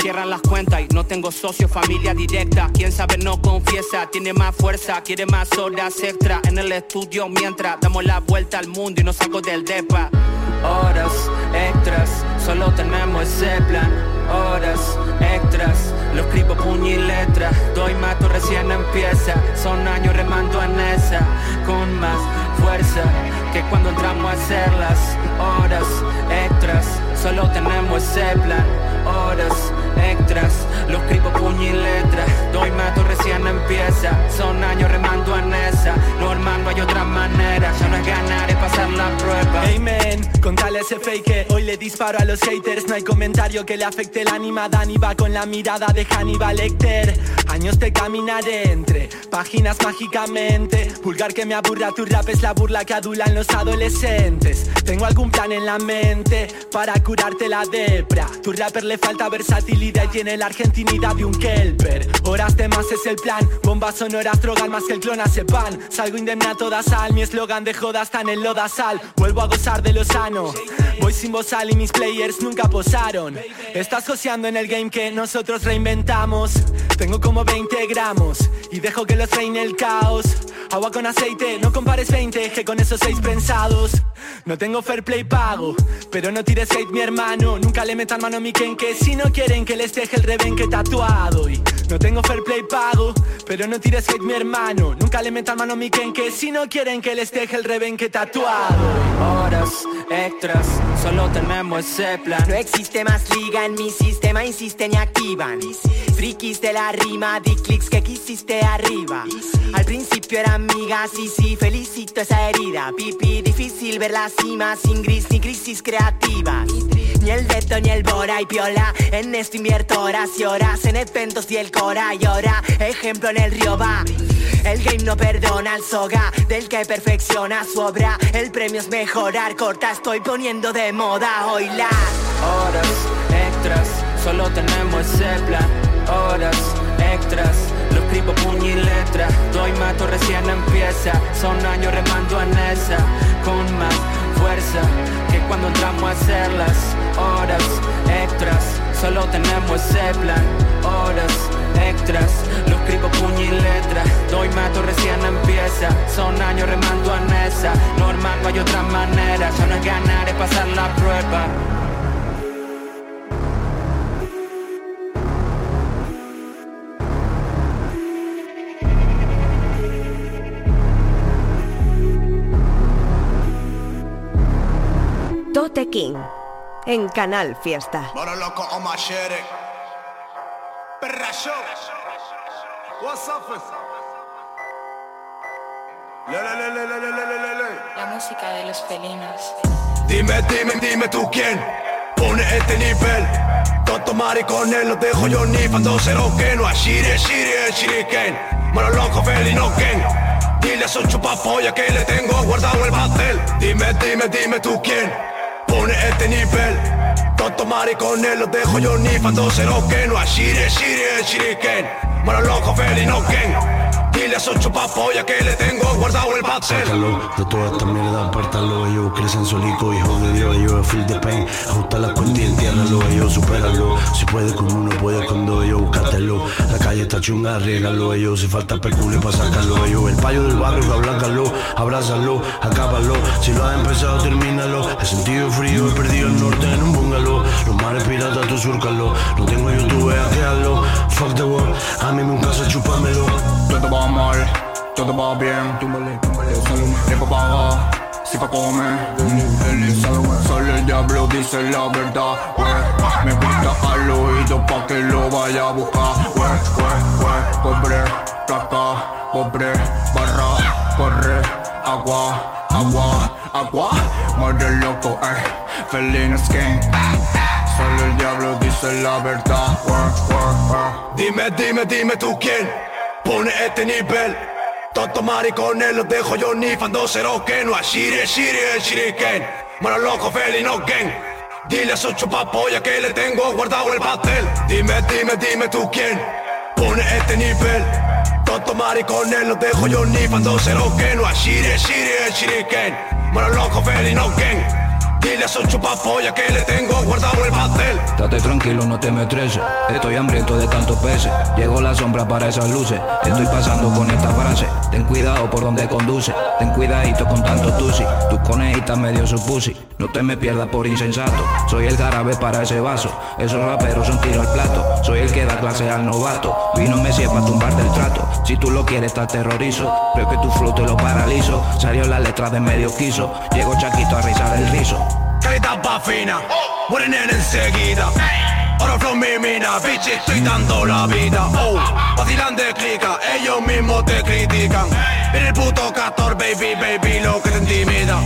Cierran las cuentas y no tengo socio, familia directa. Quién sabe no confiesa, tiene más fuerza, quiere más horas extra en el estudio mientras damos la vuelta al mundo y nos saco del depa. Horas extras, solo tenemos ese plan. Horas extras, lo escribo puño y letra. Doy mato recién empieza, son años remando en esa, con más fuerza que cuando entramos a hacer las horas extras. Solo tenemos ese plan, horas extras. Lo escribo puño y letra. Doy mato recién empieza. Son años remando en esa. No, hay otra manera. Ya no es ganar, es pasar la prueba. Amen, contale a ese fake que hoy le disparo a los haters No hay comentario que le afecte la ánima Dani va con la mirada de Hannibal Lecter Años te caminaré entre páginas mágicamente Vulgar que me aburra, tu rap es la burla que adulan los adolescentes Tengo algún plan en la mente para curarte la depra Tu rapper le falta versatilidad y tiene la argentinidad de un kelper. Horas de más es el plan, bombas sonoras drogan más que el clonazepam Salgo indemne a toda sal, mi eslogan de joda está en el lodazal. Vuelvo a gozar de lo sano, voy sin bozal y mis players nunca posaron. Estás joseando en el game que nosotros reinventamos. Tengo como 20 gramos y dejo que los reine el caos. Agua con aceite, no compares 20, que con esos 6 prensados No tengo fair play pago, pero no tires hate mi hermano. Nunca le metan mano a mi que si no quieren que les deje el rebenque tatuado Y no tengo fair play pago, pero no tires hate mi hermano. Nunca le metan mano a mi que si no quieren que les deje el rebenque tatuado. Horas extras, solo tenemos ese plan. No existe más liga en mi sistema, insisten y activan. Frikis de la rima, di clics que quisiste arriba. Al principio era amiga, sí, sí, felicito esa herida. Pipi, difícil ver la cima sin gris ni crisis creativa Ni el Beto ni el Bora y Piola En esto invierto horas y horas En eventos y el Cora y ahora Ejemplo en el río va el game no perdona al soga del que perfecciona su obra. El premio es mejorar, corta, estoy poniendo de moda hoy la. Horas extras, solo tenemos ese plan. Horas extras, lo escribo puño y letra. Doy mato recién empieza, son años remando en esa. Con más fuerza que cuando entramos a hacer las horas extras. Solo tenemos ese plan. Horas extras, lo escribo puño y letra. Doy mato recién empieza, son años remando en esa. Normal, no hay otra manera. Ya no es ganar, es pasar la prueba. Tote King en Canal Fiesta. Oh La música de los felinos. Dime, dime, dime tú quién pone este nivel. Tonto maricones, los dejo yo ni cero que no ashire, shire, shiriken. Mano loco, felino ken. Dile a esos chupapollas que le tengo guardado el pastel. Dime, dime, dime tú quién este nivel. Tonto maricones los dejo yo nifando cero que no a shiri, shiri, shiriken. Mano loco felino ken. Dile a que le tengo guardado el. Sácalo de toda esta mierda, apártalo. Ellos crecen solitos, hijo de Dios. Ellos feel the pain. Ajusta la cuenta y entiérralo. Ellos supéralo. Si puedes con uno, puedes con dos. Ellos búscatelo. La calle está chunga, arriégalo. Ellos si falta peculio para sacarlo. Ellos el payo del barrio, abláncalo. Abrázalo, acábalo. Si lo has empezado, termínalo. He sentido frío, he perdido el norte en un bungalow. Los mares piratas, tú surcalo. No tengo YouTube, hackealo. Fuck the world. A mí me un caso, chúpamelo. Todo va mal, todo va bien. Tiempo paga, si pa' comer. Solo el diablo dice la verdad. Me gusta al oído pa' que lo vaya a buscar. Pobre, placa, pobre, barra, corre, agua, agua, agua. Muerde loco, eh. Felino skin. Solo el diablo dice la verdad. Dime, dime, dime tú quién pone este nivel. Tonto maricones los dejo yo nifando cero que no a shiri, shiri, shiriken. Mano loco felino ken. Dile a esos chupapollas que le tengo guardado el batel. Dime, dime, dime tú quién pone este nivel. Tonto maricones los dejo yo nifando cero que no a shiri, shiri, shiriken. Mano loco felino ken. Dile a esos chupapollas que le tengo guardado el batel. Estate tranquilo, no te me estreses. Estoy hambriento de tantos peces. Llegó la sombra para esas luces. Estoy pasando con esta frase. Ten cuidado por donde conduce. Ten cuidadito con tanto tusi. Tus conejitas medio su pussy. No te me pierdas por insensato. Soy el jarabe para ese vaso. Esos raperos son tiro al plato. Soy el que da clase al novato. Vino Messi para tumbar del trato. Si tú lo quieres, te aterrorizo. Creo que tu flow te lo paralizo. Salió la letra de medio quiso. Llegó Chaquito a rizar el rizo. Va fina, mueren en enseguida. Ahora flow mi mina, bitch, estoy dando la vida. Oh, vacilan de clica, ellos mismos te critican. Viene el puto castor, baby, baby, lo que te intimida.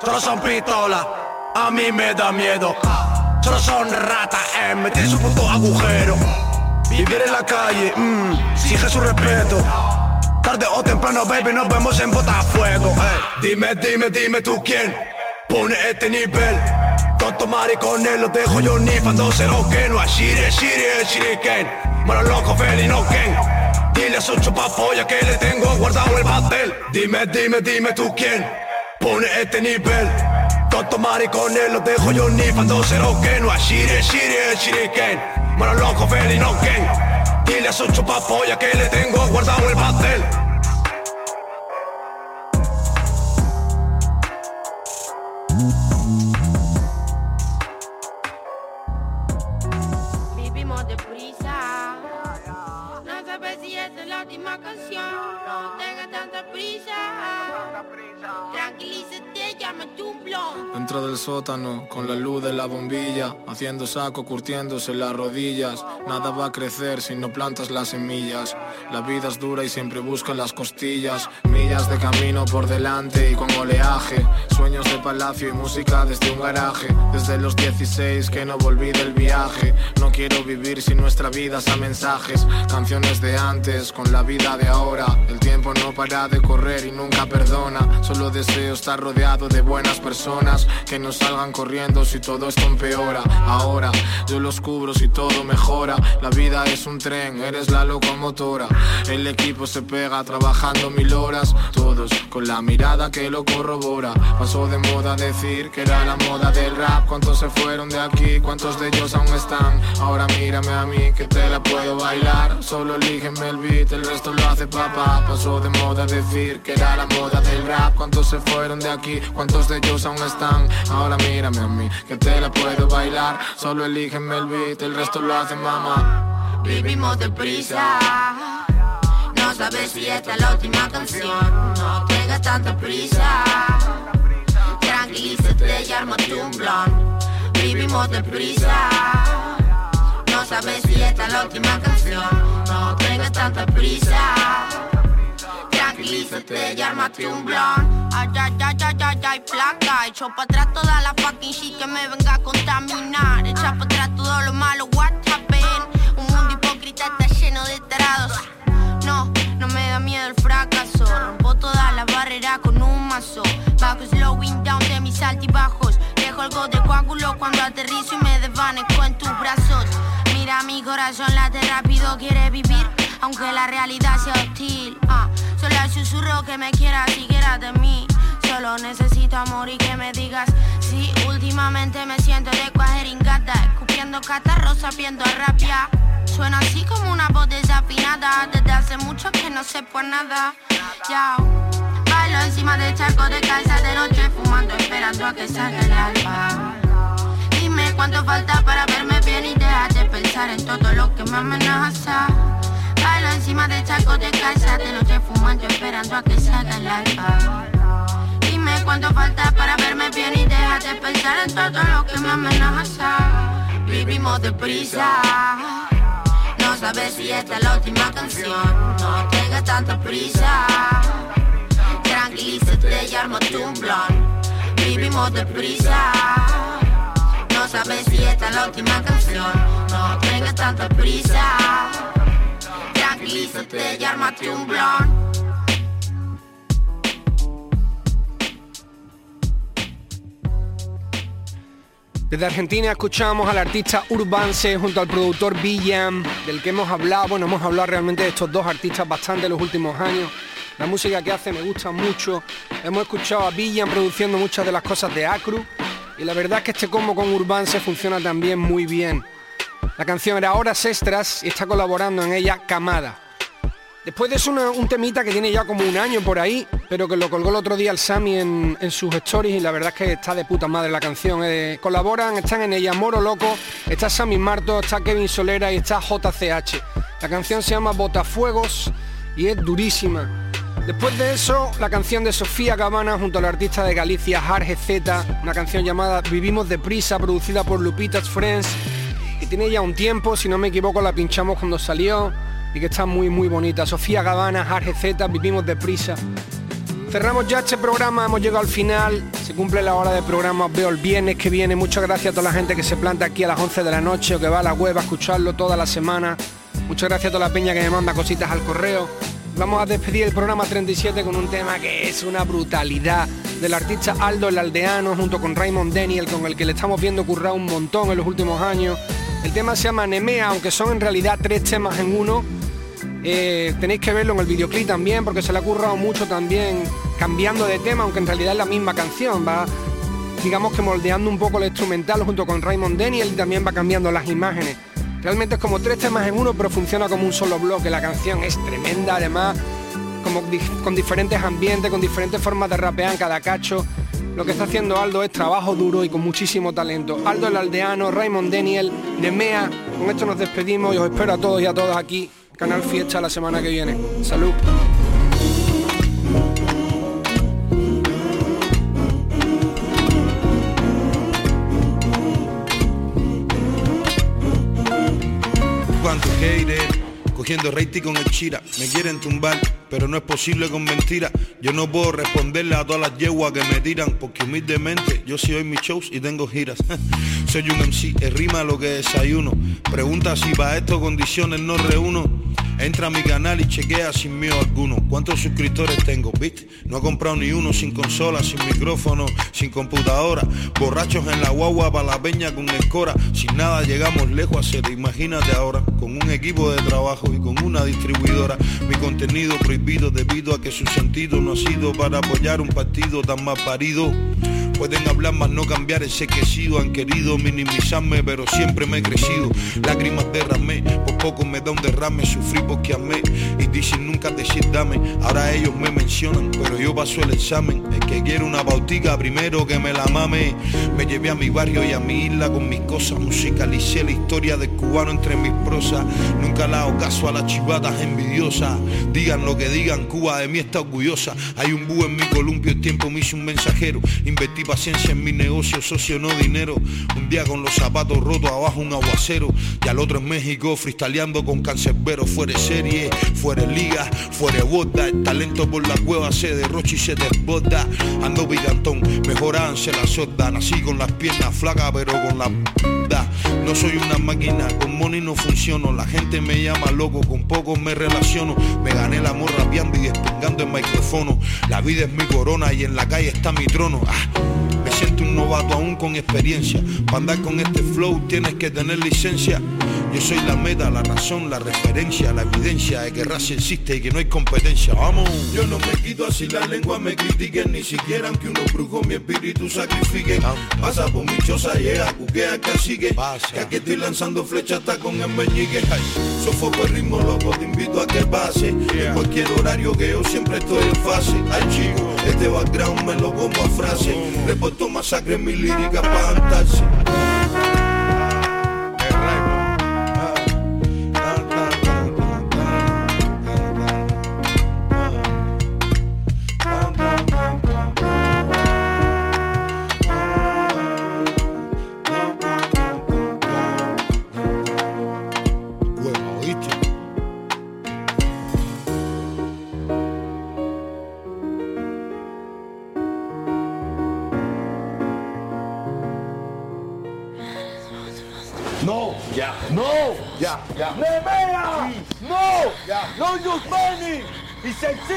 Solo son pistolas, A mí me da miedo. Solo son ratas, eh, meter su puto agujero. Vivir en la calle, mmm, exige su respeto. Tarde o temprano, baby, nos vemos en Botafuego. Eh. Dime, dime, dime tú quién pone este nivel. Tonto maricones, los dejo yo ni cuando se lo que no a shire, shire, shiriken. Malo loco, felino ken. Dile a su chupapolla que le tengo guardado el pastel. Dime, dime, dime tú quién pone este nivel. Tonto maricones, los dejo yo ni cuando se lo que no a shire, shire, shiriken. Malo loco, felino ken. Dile a su chupapolla que le tengo guardado el pastel. Prisa. Tranquilízate. Dentro del sótano, con la luz de la bombilla, haciendo saco, curtiéndose las rodillas. Nada va a crecer si no plantas las semillas. La vida es dura y siempre busca las costillas. Millas de camino por delante y con oleaje. Sueños de palacio y música desde un garaje. Desde los 16 que no volví del viaje. No quiero vivir sin nuestra vida a mensajes. Canciones de antes con la vida de ahora. El tiempo no para de correr y nunca perdona. Solo deseo estar rodeado de buenas personas que no salgan corriendo si todo esto empeora. Ahora yo los cubro si todo mejora. La vida es un tren, eres la locomotora. El equipo se pega trabajando mil horas. Todos con la mirada que lo corrobora. Pasó de moda decir que era la moda del rap. ¿Cuántos se fueron de aquí? ¿Cuántos de ellos aún están? Ahora mírame a mí que te la puedo bailar. Solo elígeme el beat, el resto lo hace papá. Pasó de moda decir que era la moda del rap. ¿Cuántos se fueron de aquí? ¿Cuántos de ellos aún están? Ahora mírame a mí que te la puedo bailar. Solo elígeme el beat, el resto lo hace mamá. Vivimos deprisa. No sabes si esta es la última canción. No tengas tanta prisa. Tranquilízate y ármate un blon. Vivimos deprisa. No sabes si esta es la última canción. No tengas tanta prisa. Tranquilízate y ármate un blon. Ay, ay, ay, ay, ay, ay, placa. Echo para atrás toda la fucking shit que me venga a contaminar. Echa para atrás todo lo malo, what happened. Un mundo hipócrita está lleno de tarados. No, no me da miedo el fracaso. Rompo todas las barreras con un mazo. Bajo slowing down de mis altibajos. Dejo algo de coágulo cuando aterrizo y me desvanezco en tus brazos. Mira mi corazón late rápido, quiere vivir. Aunque la realidad sea hostil. Ah, el susurro que me quieras y quieras de mí. Solo necesito amor y que me digas Si últimamente me siento de cuajeringata Escupiendo catarros, sabiendo rabia. Suena así como una voz desafinada Desde hace mucho que no sé por nada. Ya Bailo encima del charco de casa de noche Fumando, esperando a que salga el alba. Dime cuánto falta para verme bien y déjate pensar en todo lo que me amenaza. Bailo encima del charco de casa de noche Fumando, esperando a que salga el alba Dime cuánto falta para verme bien y déjate pensar en todo lo que me amenaza. Vivimos deprisa. No sabes si esta es la última canción. No tengas tanta prisa. Tranquilízate y ármate un blon. Vivimos deprisa. No sabes si esta es la última canción. No tengas tanta prisa. Tranquilízate y ármate un blon. Desde Argentina escuchamos al artista Urbanse junto al productor Villam, del que hemos hablado, bueno, hemos hablado realmente de estos dos artistas bastante en los últimos años. La música que hace me gusta mucho. Hemos escuchado a Villam produciendo muchas de las cosas de Acru y la verdad es que este combo con Urbanse funciona también muy bien. La canción era Horas Extras y está colaborando en ella Camada. Después de eso un temita que tiene ya como un año por ahí, pero que lo colgó el otro día el Sami en, en sus stories y la verdad es que está de puta madre la canción. eh. colaboran, están en ella Moro Loco, está Sammy Marto, está Kevin Solera y está JCH. La canción se llama Botafuegos y es durísima. Después de eso, la canción de Sofía Cabana junto al artista de Galicia Jarge Z, una canción llamada Vivimos deprisa, producida por Lupita's Friends, tiene ya un tiempo, si no me equivoco la pinchamos cuando salió y que está muy muy bonita. Sofía Cabana, Jarge Z, Vivimos deprisa. Cerramos ya este programa, hemos llegado al final, se cumple la hora del programa, veo el viernes que viene, muchas gracias a toda la gente que se planta aquí a las 11 de la noche o que va a la web a escucharlo toda la semana, muchas gracias a toda la peña que me manda cositas al correo. Vamos a despedir el programa 37 con un tema que es una brutalidad del artista Aldo el Aldeano junto con Raymond Daniel con el que le estamos viendo currar un montón en los últimos años. El tema se llama Nemea, aunque son en realidad tres temas en uno eh, tenéis que verlo en el videoclip también porque se le ha currado mucho también cambiando de tema, aunque en realidad es la misma canción. Va, digamos que moldeando un poco el instrumental junto con Raymond Daniel y también va cambiando las imágenes. Realmente es como tres temas en uno, pero funciona como un solo bloque. La canción es tremenda, además, como con diferentes ambientes, con diferentes formas de rapear en cada cacho. Lo que está haciendo Aldo es trabajo duro y con muchísimo talento. Aldo el aldeano, Raymond Daniel, de Mea. Con esto nos despedimos y os espero a todos y a todas aquí Canal Fiesta la semana que viene. Salud. Cogiendo rating con el chira. Me quieren tumbar, pero no es posible con mentira. Yo no puedo responderle a todas las yeguas que me tiran, porque humildemente yo sí hoy mis shows y tengo giras. Soy un MC, es rima lo que desayuno. Pregunta si para estas condiciones no reúno. Entra a mi canal y chequea sin miedo alguno. ¿Cuántos suscriptores tengo? ¿Viste? No he comprado ni uno sin consola, sin micrófono, sin computadora. Borrachos en la guagua para la peña con escora. Sin nada llegamos lejos a ser, imagínate ahora. Con un equipo de trabajo y con una distribuidora. Mi contenido prohibido debido a que su sentido no ha sido para apoyar un partido tan mal parido. Pueden hablar más no cambiar. Ese que Han querido minimizarme pero siempre me he crecido. Lágrimas derramé, por poco me da un derrame. Sufrí porque amé dicen nunca decir dame. Ahora ellos me mencionan pero yo paso el examen. El que quiere una bautica primero que me la mame. Me llevé a mi barrio y a mi isla con mis cosas. Musicalicé la historia del cubano entre mis prosas. Nunca le hago caso a las chivatas envidiosas. Digan lo que digan, Cuba de mí está orgullosa. Hay un búho en mi columpio, el tiempo me hizo un mensajero. Invertí paciencia en mi negocio, socio, no dinero. Un día con los zapatos rotos, abajo un aguacero. Y al otro en México, freestyleando con cancerbero. Fuera serie, liga, fuera boda. El talento por la cueva se derrocha y se desborda. Ando brillantón, mejoranse la sorda. Nací con las piernas flacas, pero con la no soy una máquina, con money no funciono. La gente me llama loco, con pocos me relaciono. Me gané el amor rapeando y despegando el micrófono. La vida es mi corona y en la calle está mi trono. Ah, me siento un novato aún con experiencia. Para andar con este flow tienes que tener licencia. Yo soy la meta, la razón, la referencia, la evidencia de que raza existe y que no hay competencia. Vamos. Yo no me quito así la lengua, me critiquen ni siquiera aunque unos brujos mi espíritu sacrifique. Pasa por mi choza, llega, cuquea, cacique. Que aquí estoy lanzando flechas hasta con el meñique. Sofoco el ritmo loco, te invito a que pase. En cualquier horario que yo siempre estoy en fase. Ay chico, este background me lo como a frase. Reporto masacre en mi lírica para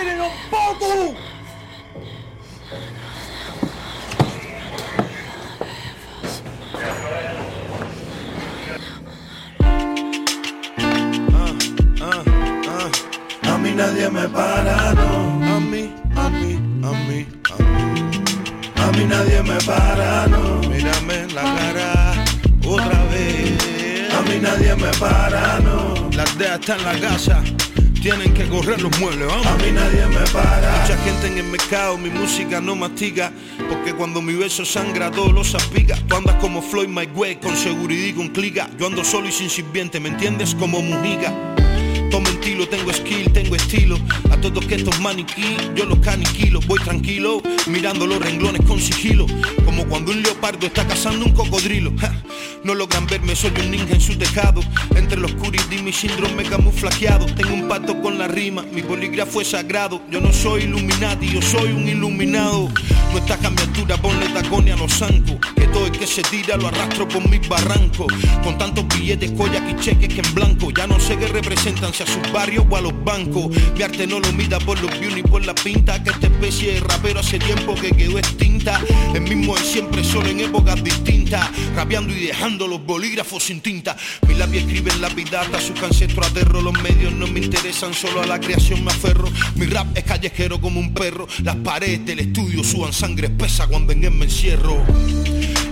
sentirem un pouco. A mí nadie me para, no. A mí, a mí, a mí, a mí. A mí nadie me para, no. Mírame en la cara otra vez. A mí nadie me para, no. La aldea está en la casa. Tienen que correr los muebles, vamos. A mí nadie me para. Mucha gente en el mercado, mi música no mastiga. Porque cuando mi beso sangra, todo lo salpica. Tú andas como Floyd My Way, con seguridad y con clica. Yo ando solo y sin sirviente, ¿me entiendes? Como Mujica. Tomo estilo, tengo skill, tengo estilo. A todos que estos maniquí, yo los caniquilo. Voy tranquilo, mirando los renglones con sigilo. Como cuando un leopardo está cazando un cocodrilo. No logran verme, soy un ninja en su tejado. Entre los curis y mi síndrome camuflajeado. Tengo un pacto con la rima, mi bolígrafo es sagrado. Yo no soy Illuminati, yo soy un iluminado. No está cambiatura, ponle tacones a los zancos. Que todo el que se tira lo arrastro por mis barrancos. Con tantos billetes, collas y cheques que en blanco. Ya no sé qué representan, a sus barrios o a los bancos. Mi arte no lo mida por los views ni por la pinta. Que esta especie de rapero hace tiempo que quedó extinta. El mismo es siempre, solo en épocas distintas. Rapeando y dejando los bolígrafos sin tinta. Mi lápiz escribe en la vidata, sus ancestros aterro. Los medios no me interesan, solo a la creación me aferro. Mi rap es callejero como un perro. Las paredes del estudio suban sangre espesa cuando en él me encierro.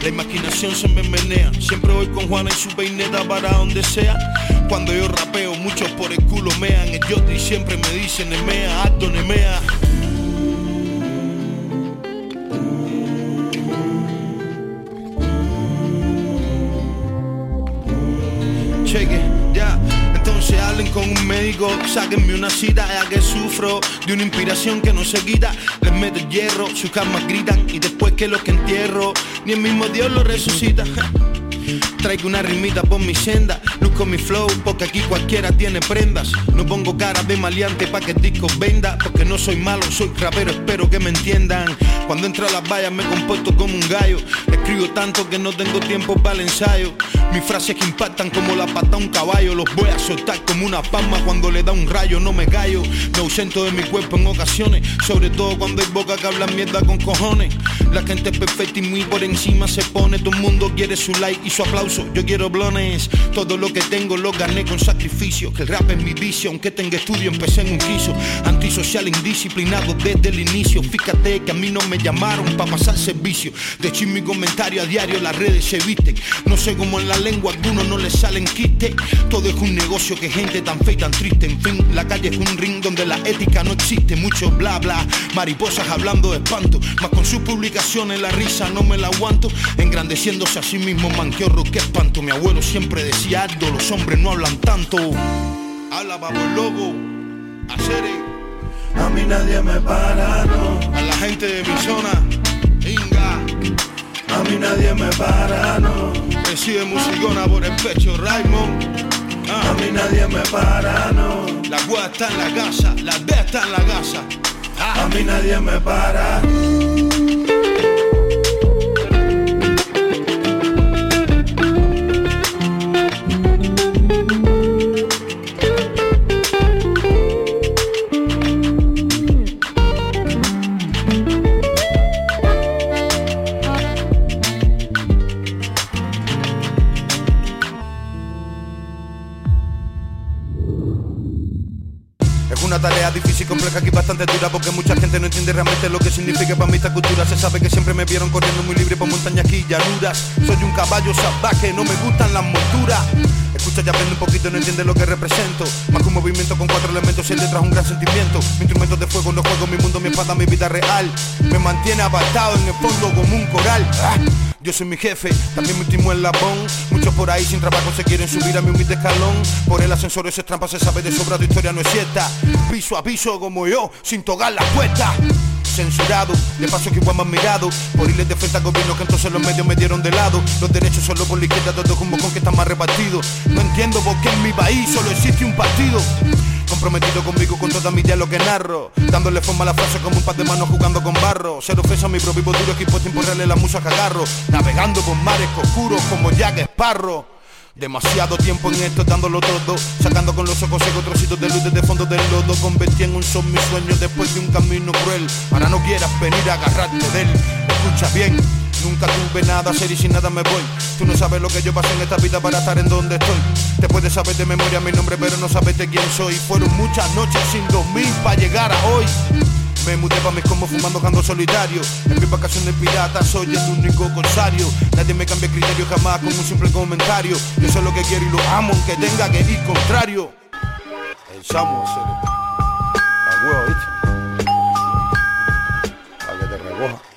La imaginación se me menea. Siempre voy con Juana y su peineta para donde sea. Cuando yo rapeo, muchos por el culo mean. El yoti siempre me dicen Nemea, alto Nemea. Entonces hablen con un médico, sáquenme una cita, ya que sufro de una inspiración que no se quita. Les meto el hierro, sus camas gritan y después que los que entierro, ni el mismo Dios lo resucita. Traigo una rimita por mi senda, luzco mi flow, porque aquí cualquiera tiene prendas. No pongo cara de maleante pa' que el venda, porque no soy malo, soy rapero, espero que me entiendan. Cuando entro a las vallas me comporto como un gallo, escribo tanto que no tengo tiempo para el ensayo. Mis frases que impactan como la pata a un caballo, los voy a soltar como una palma cuando le da un rayo, no me callo. Me ausento de mi cuerpo en ocasiones, sobre todo cuando hay boca que hablan mierda con cojones. La gente es perfecta y muy por encima se pone, todo el mundo quiere su like y su aplauso. Yo quiero blones, todo lo que tengo lo gané con sacrificio. Que el rap es mi vicio, aunque tenga estudio, empecé en un quiso. Antisocial, indisciplinado desde el inicio. Fíjate que a mí no me llamaron para pasar servicio. De en mi comentario a diario las redes se visten. No sé cómo en la lengua a algunos no les salen quistes. Todo es un negocio que gente tan fea y tan triste. En fin, la calle es un ring donde la ética no existe. Mucho bla bla, mariposas hablando de espanto. Más con sus publicaciones la risa no me la aguanto. Engrandeciéndose a sí mismo, man, qué horror, qué espanto. Mi abuelo siempre decía algo, los hombres no hablan tanto. Habla babo el lobo, hacer A mí nadie me para, no. A la gente de mi zona, Inga. A mí nadie me para, no. Recibe musicona por el pecho, Raymond. A mí nadie me para, no. La gua está en la casa, la D está en la casa. A mí nadie me para. Tarea difícil, compleja y bastante dura Porque mucha gente no entiende realmente lo que significa para mí esta cultura. Se sabe que siempre me vieron corriendo muy libre por montañas y llanuras. Soy un caballo salvaje, no me gustan las monturas. Escucha y aprende un poquito, no entiende lo que represento. Más que un movimiento con cuatro elementos, el detrás un gran sentimiento. Mi instrumento de fuego, no juego, mi mundo, mi espada, mi vida real. Me mantiene apartado en el fondo como un coral. Ah, Yo soy mi jefe, también mi último eslabón. Muchos por ahí sin trabajo se quieren subir a mi humilde escalón. Por el ascensor ese trampa se sabe de sobra, tu historia no es cierta. Piso a piso como yo, sin tocar la puerta. Censurado De paso que igual más mirado. Por irles de frente al gobierno que entonces los medios me dieron de lado. Los derechos solo por la izquierda, todo como con que están más repartidos No entiendo por qué en mi país solo existe un partido Comprometido conmigo con toda mi lo que narro. Dándole forma a la frase como un par de manos jugando con barro. Ser ofensa a mi propio duro equipo tiempo real la musa que agarro. Navegando por mares oscuros como Jack Sparrow. Demasiado tiempo en esto dándolo todo. Sacando con los ojos secos trocitos de luz desde fondo del lodo. Convertí en un son mis sueños después de un camino cruel. Ahora no quieras venir a agarrarte de él. Escucha bien, Nunca tuve nada, ser y sin nada me voy. Tú no sabes lo que yo pasé en esta vida para estar en donde estoy. Te puedes saber de memoria mi nombre, pero no sabes de quién soy. Fueron muchas noches sin dormir para llegar a hoy. Me mudé pa' mis como fumando canto solitario En mis vacaciones pirata soy el único corsario Nadie me cambia criterio jamás con un simple comentario Yo sé lo que quiero y lo amo aunque tenga que ir contrario El Samu hacer el... La huevo, ¿viste? Que te recoja